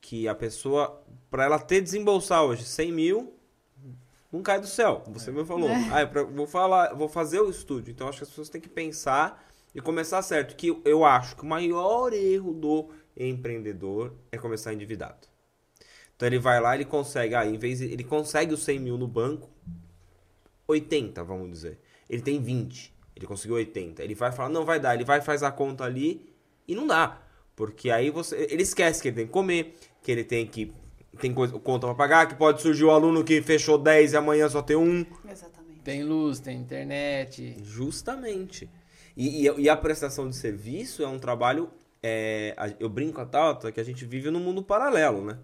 que a pessoa, pra ela ter desembolsar hoje 100 mil, não cai do céu. Você me falou. Ah, é pra- vou falar, vou fazer o estúdio. Então, acho que as pessoas têm que pensar e começar certo. Que eu acho que o maior erro do empreendedor é começar endividado. Então, ele vai lá, ele consegue, ah, em vez de, ele consegue os 100 mil no banco, 80, vamos dizer. Ele tem 20. Ele conseguiu 80. Ele vai falar, não vai dar. Ele vai faz a conta ali e não dá. Porque aí você. Ele esquece que ele tem que comer, que ele tem que. Tem coisa, conta pra pagar, que pode surgir o aluno que fechou 10 e amanhã só tem um. Exatamente. Tem luz, tem internet. Justamente. E, e, e a prestação de serviço é um trabalho. é, eu brinco com a Tauta que a gente vive num mundo paralelo, né?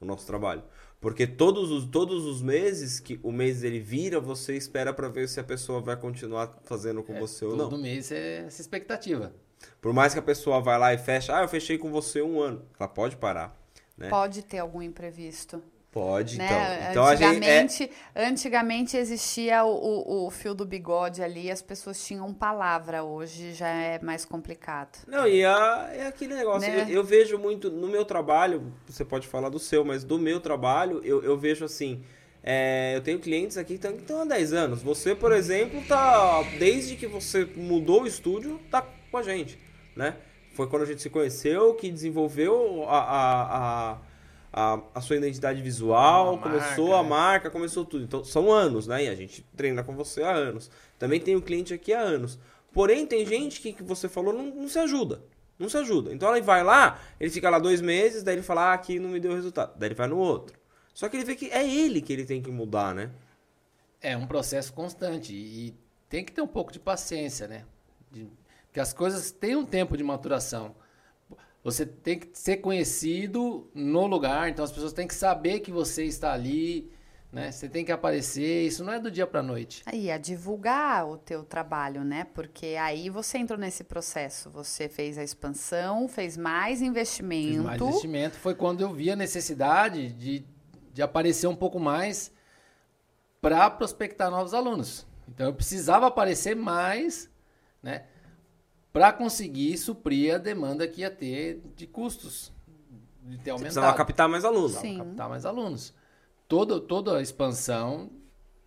O nosso trabalho. Porque todos os, todos os meses que o mês ele vira, você espera pra ver se a pessoa vai continuar fazendo com você ou não. Todo mês é essa expectativa. Por mais que a pessoa vai lá e fecha, ah, eu fechei com você um ano. Ela pode parar. Né? Pode ter algum imprevisto. Pode, né? então. Então a gente. É, antigamente, antigamente existia o, o, o fio do bigode ali, as pessoas tinham palavra. Hoje já é mais complicado. não, e a- é aquele negócio. Né? Eu, eu vejo muito no meu trabalho, você pode falar do seu, mas do meu trabalho, eu, eu vejo assim. É, eu tenho clientes aqui que estão há 10 anos. Você, por exemplo, tá desde que você mudou o estúdio, tá com a gente, né? Foi quando a gente se conheceu que desenvolveu a, a, a, a, a sua identidade visual, Uma começou marca, a né? marca, começou tudo. Então, são anos, né? E a gente treina com você há anos. Também tenho cliente aqui há anos. Porém, tem gente que, que você falou não, não se ajuda. Não se ajuda. Então, ele vai lá, ele fica lá dois meses, daí ele fala, ah, aqui não me deu resultado. Daí ele vai no outro. Só que ele vê que é ele que ele tem que mudar, né? É um processo constante e tem que ter um pouco de paciência, né? De- porque as coisas têm um tempo de maturação. Você tem que ser conhecido no lugar, então as pessoas têm que saber que você está ali, né? Você tem que aparecer, isso não é do dia para noite. Aí, a divulgar o teu trabalho, né? Porque aí você entrou nesse processo. Você fez a expansão, fez mais Fiz investimento. mais investimento foi quando eu vi a necessidade de, de aparecer um pouco mais para prospectar novos alunos. Então eu precisava aparecer mais, né, para conseguir suprir a demanda que ia ter de custos, de ter Você aumentado. precisava captar mais alunos. Precisava Sim. captar mais alunos. Todo, toda a expansão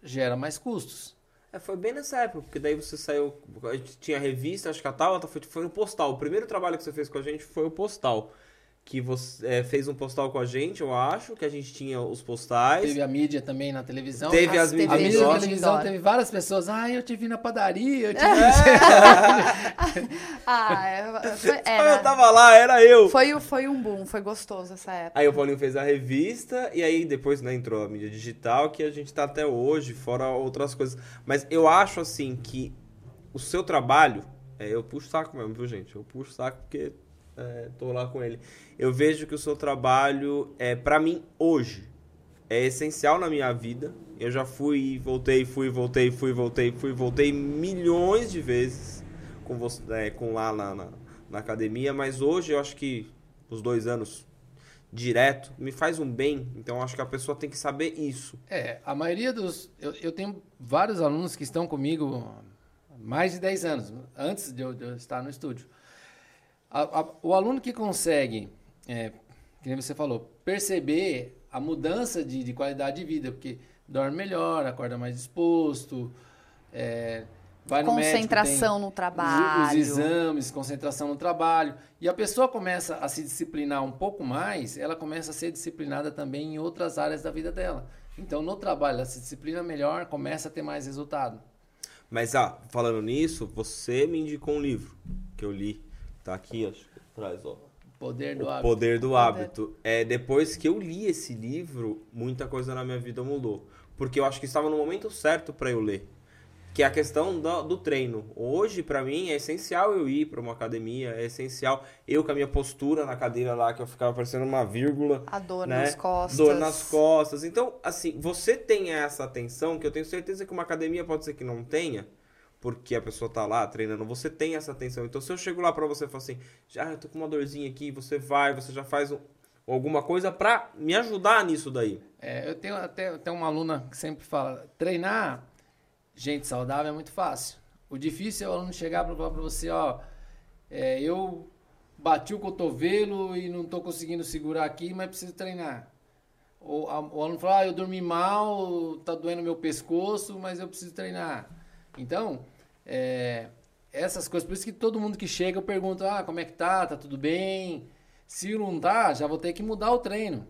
gera mais custos. É, foi bem nessa época, porque daí você saiu. A gente tinha revista, acho que a Tabata foi, foi no postal. O primeiro trabalho que você fez com a gente foi o postal. Que você é, fez um postal com a gente, eu acho, que a gente tinha os postais. Teve a mídia também na televisão. Teve As as A mídias mídia na televisão teve várias pessoas. Ah, eu te vi na padaria, eu te vi Ah, é- foi, Ah, era- eu tava lá, era eu. foi, foi um boom, foi gostoso essa época. Aí o Paulinho fez a revista e aí depois né, entrou a mídia digital, que a gente tá até hoje, fora outras coisas. Mas eu acho assim que o seu trabalho, é, eu puxo saco mesmo, viu gente? Eu puxo saco porque é, tô lá com ele. Eu vejo que o seu trabalho, é, para mim, hoje, é essencial na minha vida. Eu já fui, voltei, fui, voltei, fui, voltei, fui, voltei milhões de vezes com você, é, com lá na, na, na academia, mas hoje eu acho que os dois anos direto me faz um bem. Então acho que a pessoa tem que saber isso. É, a maioria dos. Eu, eu tenho vários alunos que estão comigo mais de 10 anos, antes de eu, de eu estar no estúdio. A- a- o aluno que consegue, é, que nem você falou, perceber a mudança de, de qualidade de vida, porque dorme melhor, acorda mais disposto, é, vai no médico, tem- Concentração no os- trabalho. Os, exames, concentração no trabalho. E a pessoa começa a se disciplinar um pouco mais, ela começa a ser disciplinada também em outras áreas da vida dela. Então, no trabalho, ela se disciplina melhor, começa a ter mais resultado. Mas ah, falando nisso, você me indicou um livro que eu li. Tá aqui, acho que atrás, ó. Poder do O hábito. Poder do. Hábito. É, depois que eu li esse livro, muita coisa na minha vida mudou. Porque eu acho que estava no momento certo para eu ler. Que é a questão do, do treino. Hoje, para mim, é essencial eu ir para uma academia, é essencial eu com a minha postura na cadeira lá, que eu ficava parecendo uma vírgula. A dor né? nas costas. Dor nas costas. Então, assim, você tem essa atenção, que eu tenho certeza que uma academia pode ser que não tenha, porque a pessoa tá lá treinando, você tem essa atenção. Então, se eu chego lá pra você e falo assim, já eu tô com uma dorzinha aqui, você vai, você já faz um- alguma coisa pra me ajudar nisso daí. É, eu tenho até eu tenho uma aluna que sempre fala: treinar gente saudável é muito fácil. O difícil é o aluno chegar para falar para você: ó, é, eu bati o cotovelo e não estou conseguindo segurar aqui, mas preciso treinar. Ou a- o aluno fala: ah, eu dormi mal, tá doendo meu pescoço, mas eu preciso treinar. Então, é, essas coisas, por isso que todo mundo que chega eu pergunto: ah, como é que tá? Tá tudo bem? Se não tá, já vou ter que mudar o treino.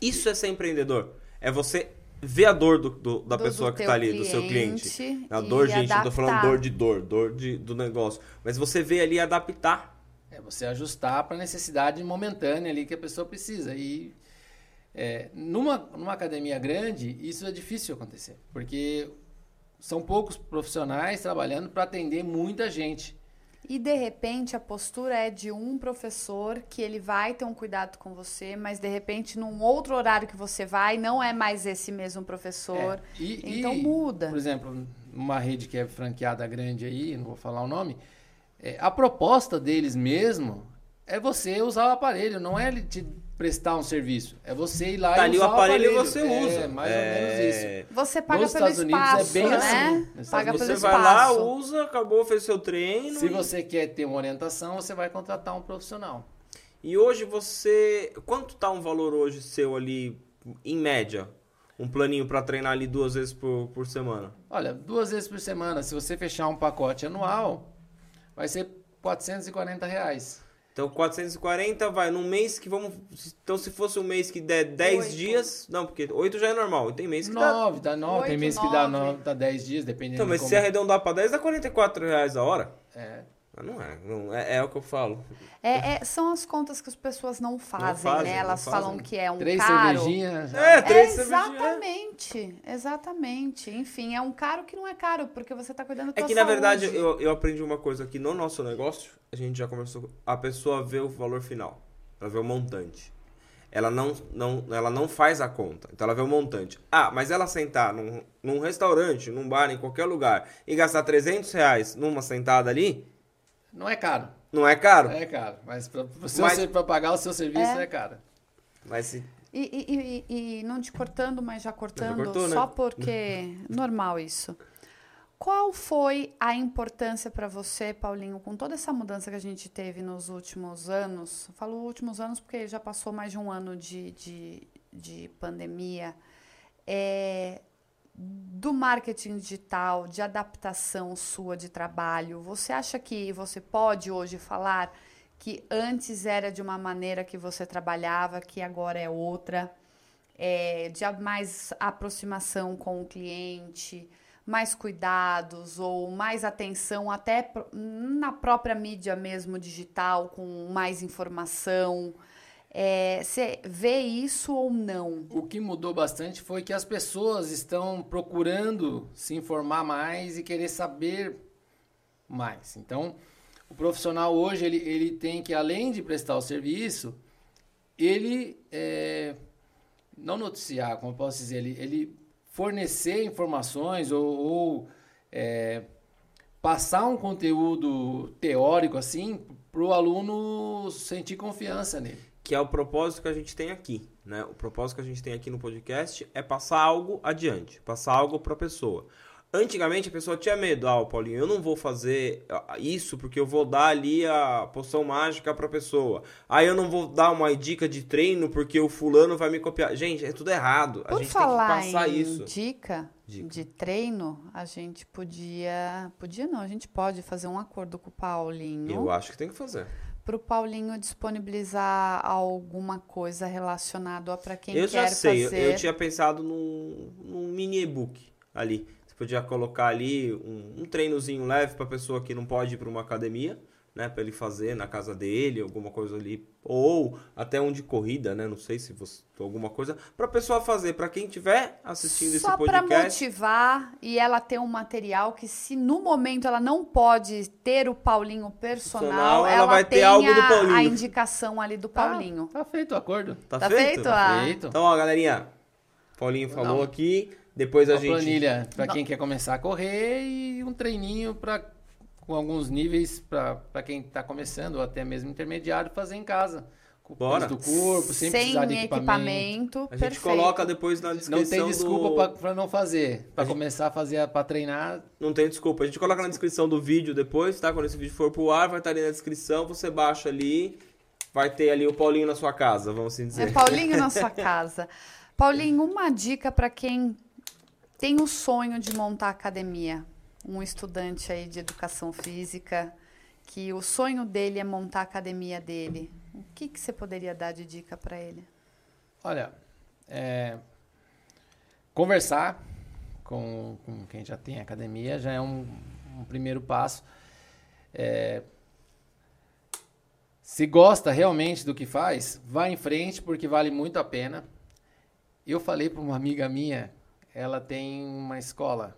Isso é ser empreendedor. É você ver a dor do, do- da Do- pessoa do que teu tá ali, do seu cliente. A dor, gente, não tô falando adaptar. dor de dor, dor de, do negócio. Mas você vê ali e adaptar. É você ajustar para a necessidade momentânea ali que a pessoa precisa. E é, numa, numa academia grande, isso é difícil acontecer, porque são poucos profissionais trabalhando para atender muita gente. E de repente a postura é de um professor que ele vai ter um cuidado com você, mas de repente num outro horário que você vai, não é mais esse mesmo professor. É, e- Então e, muda. Por exemplo, uma rede que é franqueada grande aí, não vou falar o nome, é, a proposta deles mesmo é você usar o aparelho, não é ele te prestar um serviço, é você ir lá Tá e ali o usar aparelho, e aparelho. você É, usa. mais ou menos isso. É, Você paga Nos pelo Estados Unidos é espaço, bem né? assim. Paga Unidos pelo Você vai lá, espaço. usa, acabou, fez seu treino. Se e- você quer ter uma orientação, você vai contratar um profissional. E hoje você. Quanto tá um valor hoje seu ali, em média? um planinho para treinar ali duas vezes por, por semana? Olha, duas vezes por semana, se você fechar um pacote anual, vai ser 440 reais. Então 440 vai num mês que vamos. Então se fosse um mês que der 10 Oito. dias. Não, porque 8 já é normal. Tem mês que dá. 9, dá 9, tem Oito, mês que dá, nove. 9, dá 10 dias, dependendo Então, mas de se como... arredondar pra 10 dá 44 reais a hora. É. Não é, não é, é o que eu falo. É, é- são as contas que as pessoas não fazem, fazem, né? não Elas fazem. falam que é um Três caro. cervejinhas. É, três cervejinhas. Exatamente, exatamente. Enfim, é um caro que não é caro, porque você tá cuidando da É tua que na verdade saúde. eu, eu aprendi uma coisa aqui no nosso negócio, a gente já conversou, a pessoa vê o valor final, ela vê o montante. Ela não, não, ela não faz a conta, então ela vê o montante. Ah, mas ela sentar num, num restaurante, num bar, em qualquer lugar, e gastar 300 reais numa sentada ali, Não é caro. não é caro? É caro. Mas seu Mas- pagar o seu serviço É. é, caro. Mas se E, e- e- e não te cortando, mas já cortando, cortou, né? só porque normal isso. Qual foi a importância para você, Paulinho, com toda essa mudança que a gente teve nos últimos anos? Eu Falo últimos anos porque já passou mais de um ano de, de, de pandemia. É, do marketing digital, de adaptação sua de trabalho, você acha que você pode hoje falar que antes era de uma maneira que você trabalhava, que agora é outra, é, de mais aproximação com o cliente, mais cuidados ou mais atenção até na própria mídia mesmo digital, com mais informação. É, Você vê isso ou não? O que mudou bastante foi que as pessoas estão procurando se informar mais e querer saber mais. Então, o profissional hoje ele, ele tem que, além de prestar o serviço, ele é, não noticiar, como eu posso dizer, ele, ele fornecer informações ou, ou, é, passar um conteúdo teórico assim para o aluno sentir confiança nele. Que é o propósito que a gente tem aqui, né? O propósito que a gente tem aqui no podcast é passar algo adiante, passar algo para a pessoa. Antigamente a pessoa tinha medo, ah, Paulinho, eu não vou fazer ah, isso porque eu vou dar ali a poção mágica para a pessoa. Aí eu não vou dar uma dica de treino porque o fulano vai me copiar. Gente, é tudo errado. A Por gente falar tem que passar em isso. dica, Dica. de treino, a gente podia. Podia não, a gente pode fazer um acordo com o Paulinho. Eu acho que tem que fazer. Para o Paulinho disponibilizar alguma coisa relacionada a para quem eu quer já sei, eu- fazer. eu tinha pensado num, num mini e-book ali. Você podia colocar ali um, um treinozinho leve para pessoa que não pode ir para uma academia, né, para ele fazer na casa dele, alguma coisa ali, ou até um de corrida, né, não sei se você alguma coisa para pessoa fazer, para quem tiver assistindo Só esse para podcast. motivar e ela ter um material que, se no momento ela não pode ter o Paulinho personal, Personal, ela ela, vai ter algo do Paulinho. a indicação ali do Paulinho. Tá, tá feito o acordo. Tá, Tá feito? feito? Ah. Feito. Então, ó, galerinha, Paulinho falou Não. aqui, depois a Uma gente planilha para quem quer começar a correr e um treininho para com alguns níveis para quem está começando ou até mesmo intermediário fazer em casa. Com o Bora. peso do corpo, sem, Sem precisar de equipamento, equipamento. a gente perfeito. coloca depois na descrição Não tem desculpa do... para não fazer. Para gente- começar a fazer para treinar, Não tem desculpa. A gente coloca na descrição do vídeo depois, tá? Quando esse vídeo for pro ar, vai estar ali na descrição. Você baixa ali, vai ter ali o Paulinho na sua casa, vamos assim dizer. É Paulinho na sua casa. Paulinho, uma dica para quem tem o sonho de montar academia. Um estudante aí de educação física, que o sonho dele é montar a academia dele. O que, que você poderia dar de dica para ele? olha, é, conversar com, com quem já tem academia já é um, um primeiro passo. É, se gosta realmente do que faz, vá em frente porque vale muito a pena. Eu falei para uma amiga minha, ela tem uma escola.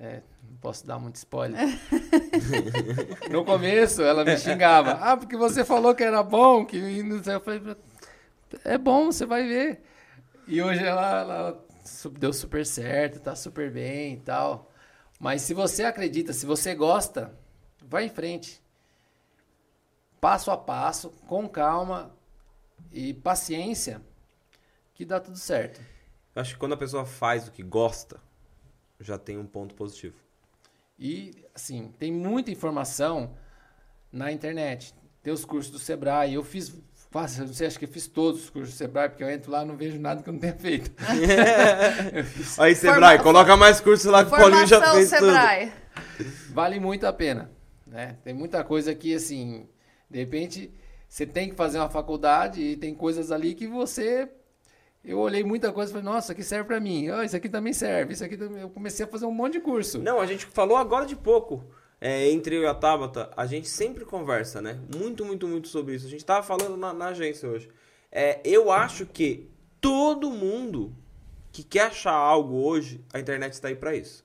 É, não posso dar muito spoiler. no começo ela me xingava. Ah, porque você falou que era bom, que. Eu falei, é bom, você vai ver. E hoje ela, ela deu super certo, tá super bem e tal. Mas se você acredita, se você gosta, vai em frente. Passo a passo, com calma e paciência, que dá tudo certo. Eu acho que quando a pessoa faz o que gosta, já tem um ponto positivo. E, assim, tem muita informação na internet. Tem os cursos do Sebrae. Eu fiz quase, não sei, acho que fiz todos os cursos do Sebrae, porque eu entro lá e não vejo nada que eu não tenha feito. Aí, Sebrae, Forma- coloca mais cursos lá que o Paulinho já Formação fez Sebrae. vale muito a pena, né? Tem muita coisa que, assim, de repente, você tem que fazer uma faculdade e tem coisas ali que você... Eu olhei muita coisa e falei, nossa, aqui serve pra mim. Ah, isso aqui também serve. Isso aqui também... Eu comecei a fazer um monte de curso. Não, a gente falou agora de pouco. é, entre eu e a Tabata, a gente sempre conversa, né? Muito, muito, muito sobre isso. A gente tava falando na, na agência hoje. É, eu acho que todo mundo que quer achar algo hoje, a internet está aí pra isso.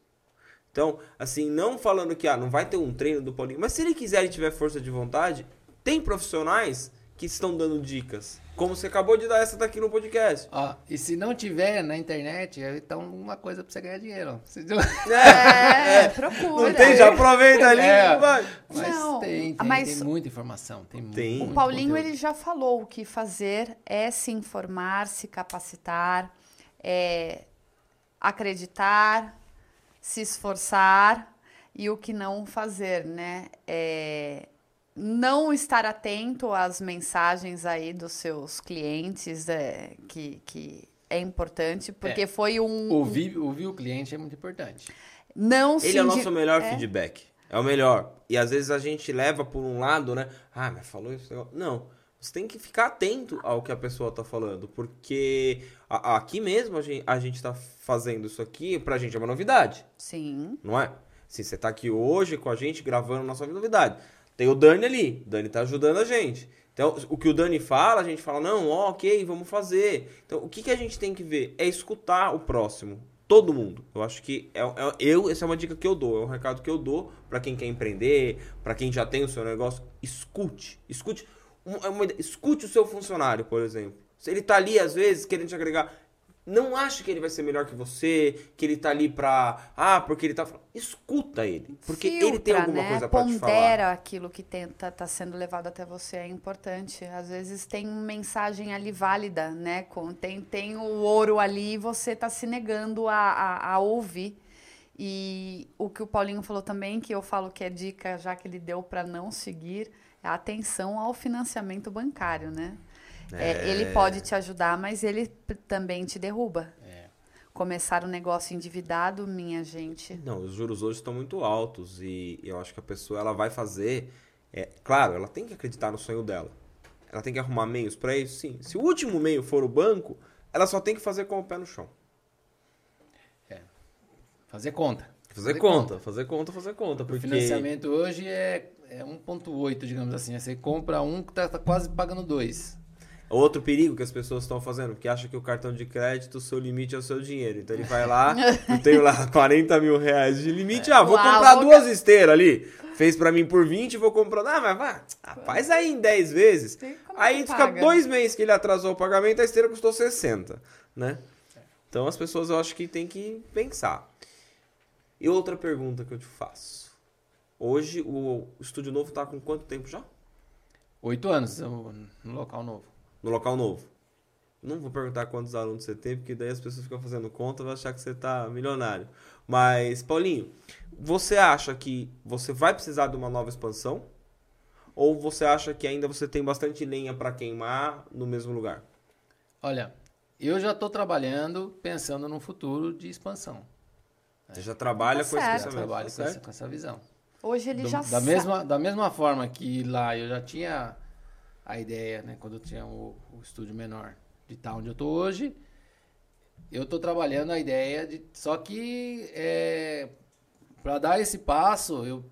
Então, assim, não falando que ah, não vai ter um treino do Paulinho, mas se ele quiser e tiver força de vontade, tem profissionais que estão dando dicas. Como você acabou de dar essa daqui no podcast. Ó, e se não tiver na internet, então uma coisa pra você ganhar dinheiro. Você- É, procura. Não tem, já aproveita ali É. e vai. Mas Não, tem, tem, mas- tem muita informação. Tem, Tem. muito O Paulinho, conteúdo. ele já falou o que fazer é se informar, se capacitar, é acreditar, se esforçar e o que não fazer, né? É não estar atento às mensagens aí dos seus clientes, é, que, que é importante, porque foi um... Ouvir, ouvir o cliente é muito importante. Não Ele é o nosso melhor é. feedback. É o melhor. E às vezes a gente leva por um lado, né? Ah, mas falou isso. negócio. Não. Você tem que ficar atento ao que a pessoa tá falando. Porque a- aqui mesmo a gente, a gente tá fazendo isso aqui, pra gente é uma novidade. Sim. Não é? Se você tá aqui hoje com a gente gravando nossa novidade. Tem o Dani ali. O Dani tá ajudando a gente. Então, o que o Dani fala, a gente fala, não, ó, ok, vamos fazer. Então, o que, que a gente tem que ver? É escutar o próximo. Todo mundo. Eu acho que é, é- eu, essa é uma dica que eu dou, é um recado que eu dou pra quem quer empreender, pra quem já tem o seu negócio. Escute. Escute. Um- é uma escute o seu funcionário, por exemplo. Se ele tá ali, às vezes, querendo te agregar. Não acha que ele vai ser melhor que você, que ele tá ali pra. Ah, porque ele tá. Escuta ele. Porque ele tem Filtra, alguma né? coisa pra te falar. Pondera aquilo que tenta tá sendo levado até você é importante. Às vezes tem mensagem ali válida, né? Tem, tem o ouro ali e você tá se negando a, a, a ouvir. E o que o Paulinho falou também, que eu falo que é dica já que ele deu para não seguir, é a atenção ao financiamento bancário, né? É, ele pode te ajudar, mas ele também te derruba. É. Começar um negócio endividado, minha gente. Não, os juros hoje estão muito altos e eu acho que a pessoa ela vai fazer. É, claro, ela tem que acreditar no sonho dela. Ela tem que arrumar meios para isso, sim. Se o último meio for o banco, ela só tem que fazer com o pé no chão. Fazer conta. Fazer, conta, fazer conta, fazer conta. O Porque financiamento hoje é, é 1,8, digamos assim. Você compra um que tá, tá quase pagando dois. Outro perigo que as pessoas estão fazendo, porque acha que o cartão de crédito, o seu limite é o seu dinheiro. Então ele vai lá, eu tenho lá 40 mil reais de limite, ah, vou Uau, comprar vou duas esteiras ali. Fez pra mim por 20, vou comprar. Ah, mas vai, ah, faz aí em 10 vezes. Aí fica paga? dois meses que ele atrasou o pagamento, a esteira custou 60, né? Então as pessoas eu acho que tem que pensar. E outra pergunta que eu te faço. Hoje o estúdio novo tá com quanto tempo já? Oito anos no local novo. No local novo. Não vou perguntar quantos alunos você tem, porque daí as pessoas ficam fazendo conta e vão achar que você tá milionário. Mas, Paulinho, você acha que você vai precisar de uma nova expansão? Ou você acha que ainda você tem bastante lenha para queimar no mesmo lugar? Olha, eu já estou trabalhando pensando no futuro de expansão. Você já trabalha Tá com esse certo. Já pensamento, trabalho tá com essa, com essa visão. Hoje ele Do- já da, sabe. mesma, da mesma forma que lá eu já tinha a ideia, né, quando eu tinha o, o estúdio menor, de estar onde eu estou hoje, eu estou trabalhando a ideia de. Só que para dar esse passo, eu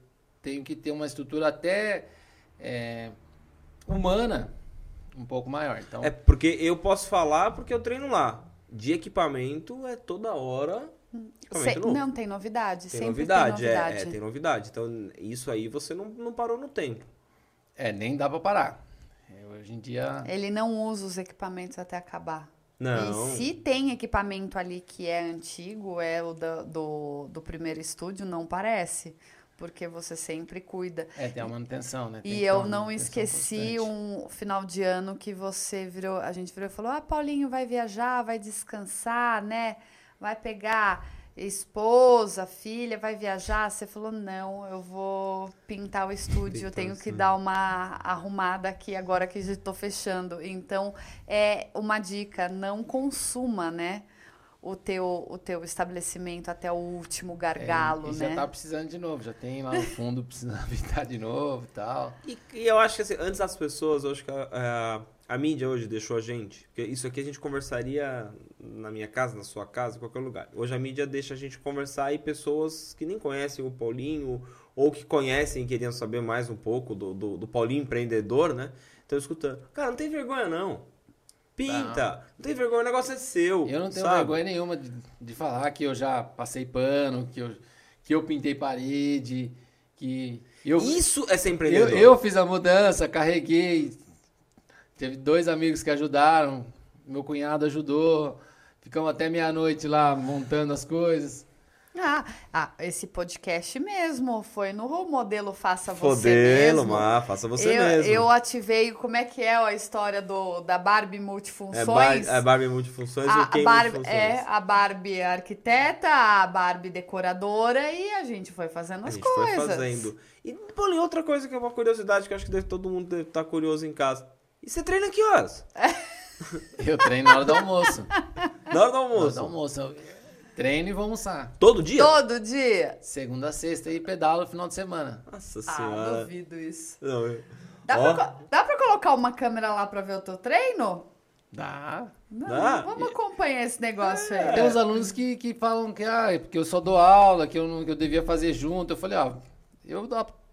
tenho que ter uma estrutura até é, humana um pouco maior. Então, É porque eu posso falar porque eu treino lá. De equipamento é toda hora Se-. Não tem novidade, tem sempre novidade, tem é- novidade. É, tem novidade. Então, isso aí você não, não parou no tempo. é, nem dá para parar. Hoje em dia. Ele não usa os equipamentos até acabar. Não. E se tem equipamento ali que é antigo, é o da- do, do primeiro estúdio, não parece. Porque você sempre cuida. É, tem a manutenção, né? Tem E eu não esqueci constante. um final de ano que você virou, a gente virou e falou: "Ah, Paulinho vai viajar, vai descansar, né? Vai pegar esposa, filha, vai viajar? Você falou, não, eu vou pintar o estúdio, eu tenho que dar uma arrumada aqui agora que estou fechando. Então, é uma dica, não consuma, né? O teu, o teu estabelecimento até o último gargalo, É, e né? já tá precisando de novo, já tem lá no fundo precisando pintar de novo e tal. E, eu acho que assim, antes das pessoas, eu acho que a, a- mídia hoje deixou a gente. Porque isso aqui a gente conversaria na minha casa, na sua casa, em qualquer lugar. Hoje a mídia deixa a gente conversar e pessoas que nem conhecem o Paulinho ou que conhecem e queriam saber mais um pouco do, do, do Paulinho empreendedor, né? Estão escutando. Cara, não tem vergonha não. Pinta. Não, tem vergonha, o negócio é seu. Eu não tenho sabe? vergonha nenhuma de, de falar que eu já passei pano, que eu, que eu pintei parede, que eu, Isso é ser eu, empreendedor. eu fiz a mudança, carreguei. Teve dois amigos que ajudaram, meu cunhado ajudou. Ficamos até meia-noite lá montando as coisas. Ah, ah, esse podcast mesmo foi no modelo Faça Você Fodelo, mesmo. mas faça você eu, mesmo. eu ativei, como é que é a história do, da Barbie é, bar, multifunções? é Barbie multifunções a, e a Barbie, multifunções. é, a Barbie arquiteta, a Barbie decoradora e a gente foi fazendo A as gente coisas. foi fazendo. E, Paulinho, outra coisa que é uma curiosidade que eu acho que deve, todo mundo deve estar curioso em casa. E você treina que horas? Eu treino na hora do almoço. Na hora do Na hora almoço. do almoço. Eu treino e vou almoçar. Todo dia? Todo dia? Segunda a sexta e pedalo no final de semana. Nossa Ah, senhora. duvido isso. Não, eu- Dá, Ó. pra, dá pra colocar uma câmera lá pra ver o teu treino? Dá. Não, Dá? vamos acompanhar esse negócio aí. Tem uns alunos que, que falam que, ah, é porque eu só dou aula, que eu, não, que eu devia fazer junto. Eu falei, ó, eu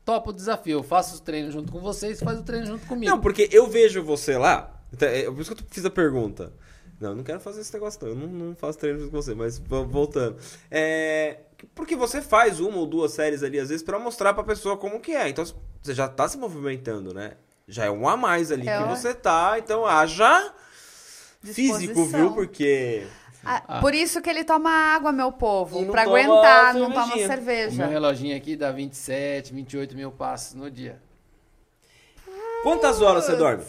topo o desafio, eu faço os treinos junto com vocês, faz o treino junto comigo. Não, porque eu vejo você lá. então, é por isso que eu fiz a pergunta. Não, eu não quero fazer esse negócio, não. Eu não, não faço treino junto com você, mas vo- voltando. É. Porque você faz uma ou duas séries ali, às vezes, pra mostrar pra pessoa como que é. Então, você já tá se movimentando, né? Já é um a mais ali É, que ó. você tá. Então, haja físico, viu? Porque. Ah, Ah. Por isso que ele toma água, meu povo. Pra toma aguentar, não toma cervejinha. O cerveja. meu reloginho aqui dá 27, 28 mil passos no dia. Quantas horas você dorme?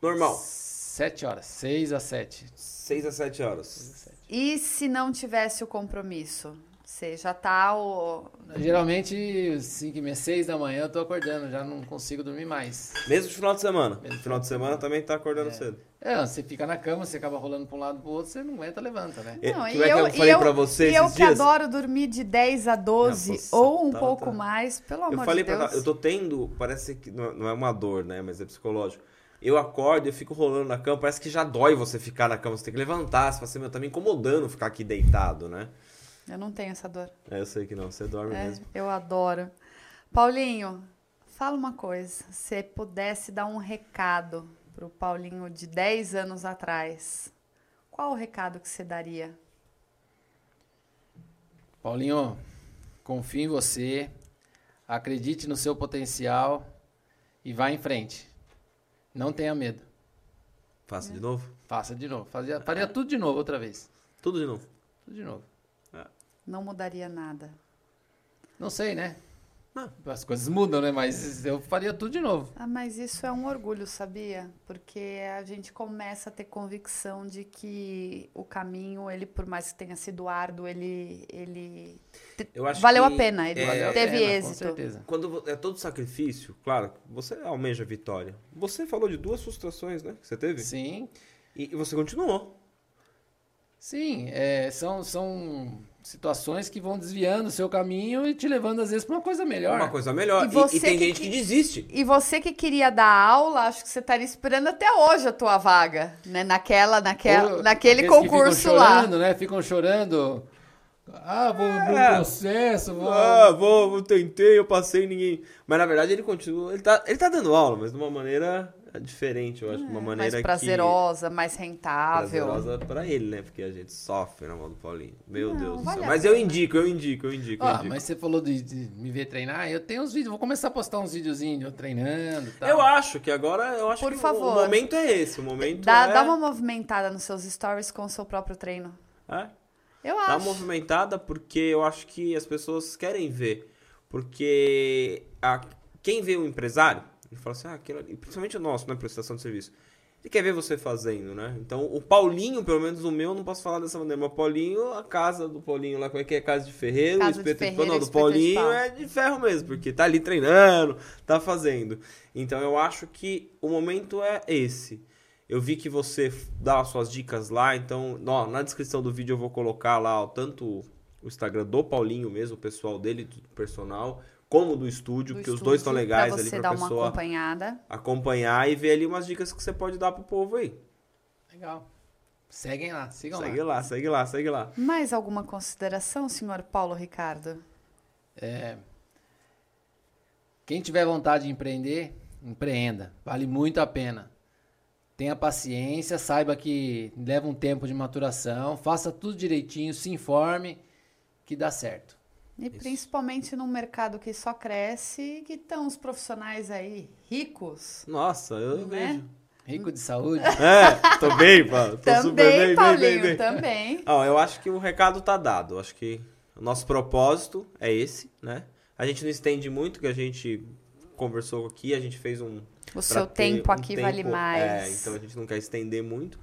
Normal. 7 horas, 6 a 7. 6 a 7 horas. E se não tivesse o compromisso? Você já tá o. Geralmente, 5 e meia, 6 da manhã eu tô acordando, já não consigo dormir mais. Mesmo de final de semana. Mesmo final de semana também tá acordando cedo. É, você fica na cama, você acaba rolando pra um lado pro outro, você não aguenta, levanta, né? É, Não, como é que eu e falei você e eu que dias? adoro dormir de 10 a 12 Nossa, ou um tá, pouco tá. mais, pelo amor Eu falei de Deus. pra eu tô tendo, parece que não não é uma dor, né, mas é psicológico. Eu acordo, eu fico rolando na cama, parece que já dói você ficar na cama, você tem que levantar, você fala assim, meu, tá me incomodando ficar aqui deitado, né? Eu não tenho essa dor. É, eu sei que não, você dorme É, mesmo. eu adoro. Paulinho, fala uma coisa. Se pudesse dar um recado pro Paulinho de 10 anos atrás, qual o recado que você daria? Paulinho, confio em você, acredite no seu potencial e vá em frente. Não tenha medo. Faça de novo? Faça de novo. Fazia, faria tudo de novo outra vez. Tudo de novo. Tudo de novo. Não mudaria nada. Não sei, né? Não. As coisas mudam, né? Mas eu faria tudo de novo. Ah, mas isso é um orgulho, sabia? Porque a gente começa a ter convicção de que o caminho, ele, por mais que tenha sido árduo, ele, ele te- Eu acho valeu que a pena. Ele é- teve pena, Com êxito. certeza. Quando é todo sacrifício, claro, você almeja a vitória. Você falou de duas frustrações, né, que você teve? Sim, E, e você continuou. sim. é, são, são situações que vão desviando o seu caminho e te levando, às vezes, para uma coisa melhor. Uma coisa melhor. E E, você e tem que- gente que desiste. E você que queria dar aula, acho que você estaria esperando até hoje a tua vaga, né? Naquela, naquela, Ou naquele concurso ficam lá. chorando, né? Ficam chorando. Ah, vou abrir É. um processo, vou... Ah, vou, eu tentei, eu passei, ninguém. Mas na verdade ele continua. Ele tá, ele tá dando aula, mas de uma maneira diferente, eu acho. de uma maneira É, mais prazerosa, mais que. rentável. Prazerosa pra ele, né? Porque a gente sofre na mão do Paulinho. Meu Não, Deus do céu. Mas eu indico, eu indico, eu indico. eu Ah, indico. mas você falou de, de me ver treinar, eu tenho uns vídeos, vou começar a postar uns videozinhos de eu treinando e tal. Eu acho que agora, eu acho Por que o- favor. o momento é esse. O momento Dá, é... dá uma movimentada nos seus stories com o seu próprio treino. É? Eu Dá uma acho. movimentada porque eu acho que as pessoas querem ver. Porque a, quem vê o empresário, ele fala assim, ah, aquilo ali, principalmente o nosso, né, prestação de serviço. ele quer ver você fazendo, né? Então, o Paulinho, pelo menos o meu, eu não posso falar dessa maneira, mas o Paulinho, a casa do Paulinho lá, como é que é? Casa de ferreiro, Casa o de espeto de ferreiro, não, do de Paulinho pau. é de ferro mesmo, porque tá ali treinando, tá fazendo. Então, eu acho que o momento é esse. Eu vi que você dá as suas dicas lá, então, ó, na descrição do vídeo eu vou colocar lá, ó, tanto o Instagram do Paulinho mesmo, o pessoal dele, do personal, como do estúdio, do porque os dois estão estúdio, legais pra ali uma pessoa acompanhada. acompanhar e ver ali umas dicas que você pode dar pro povo aí. Legal. Seguem lá, sigam Segue lá. lá, segue lá, segue lá. Mais alguma consideração, senhor Paulo Ricardo? É, quem tiver vontade de empreender, empreenda. Vale muito a pena. Tenha paciência, saiba que leva um tempo de maturação, faça tudo direitinho, se informe que dá certo. E principalmente num mercado que só cresce e que estão os profissionais aí ricos. Nossa, eu Né? vejo. Rico de saúde. É, tô bem, Paulo. Tô super Também, bem, bem, Paulinho, bem, bem. também. Ó, eu acho que o recado tá dado. Eu acho que o nosso propósito é esse, né? A gente não estende muito, que a gente conversou aqui, a gente fez um. O seu tempo um aqui vale tempo- mais. É, então a gente não quer estender muito.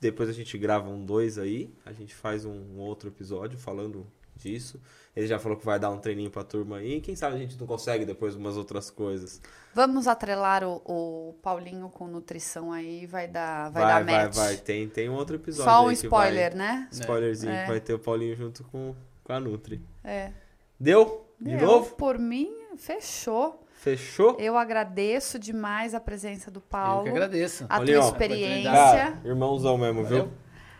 Depois a gente grava um dois aí, a gente faz um outro episódio falando disso. Ele já falou que vai dar um treininho pra turma aí. Quem sabe a gente não consegue depois umas outras coisas. Vamos atrelar o, o Paulinho com nutrição aí, vai dar, vai, vai, dar vai, match. vai. Tem, tem um outro episódio. Só um aí que vai- spoiler, né? Spoilerzinho, É. que vai ter o Paulinho junto com, com a Nutri. É. Deu? De Eu, novo? Por mim, fechou. Fechou? Eu agradeço demais a presença do Eu Paulo. que agradeço. A Paulinho, tua ó. experiência. Cara, irmãozão mesmo, Valeu. viu?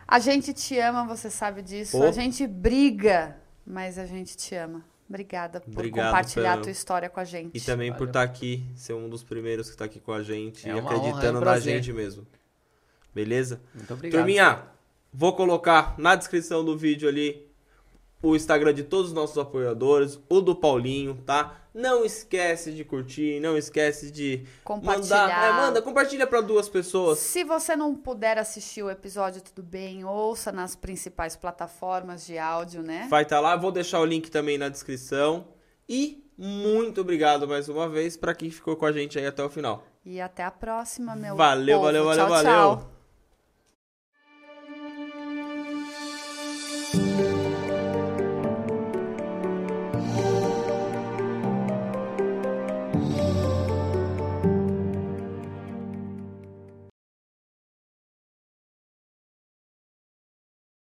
A gente te ama, você sabe disso. Pô. A gente briga, mas a gente te ama. Obrigada por Obrigado compartilhar pelo- a tua história com a gente. E também por Valeu. estar aqui, ser um dos primeiros que tá aqui com a gente É e uma honra, é um acreditando na gente mesmo. Beleza? Muito obrigado. Turminha, vou colocar na descrição do vídeo ali o Instagram de todos os nossos apoiadores, o do Paulinho, tá? Não esquece de curtir, não esquece de Compartilhar. mandar, é, manda, compartilha para duas pessoas. Se você não puder assistir o episódio, tudo bem, ouça nas principais plataformas de áudio, né? Vai estar lá, vou deixar o link também na descrição. E muito obrigado mais uma vez para quem ficou com a gente aí até o final. E até a próxima, meu Valeu, povo. valeu, valeu, tchau, valeu. Tchau.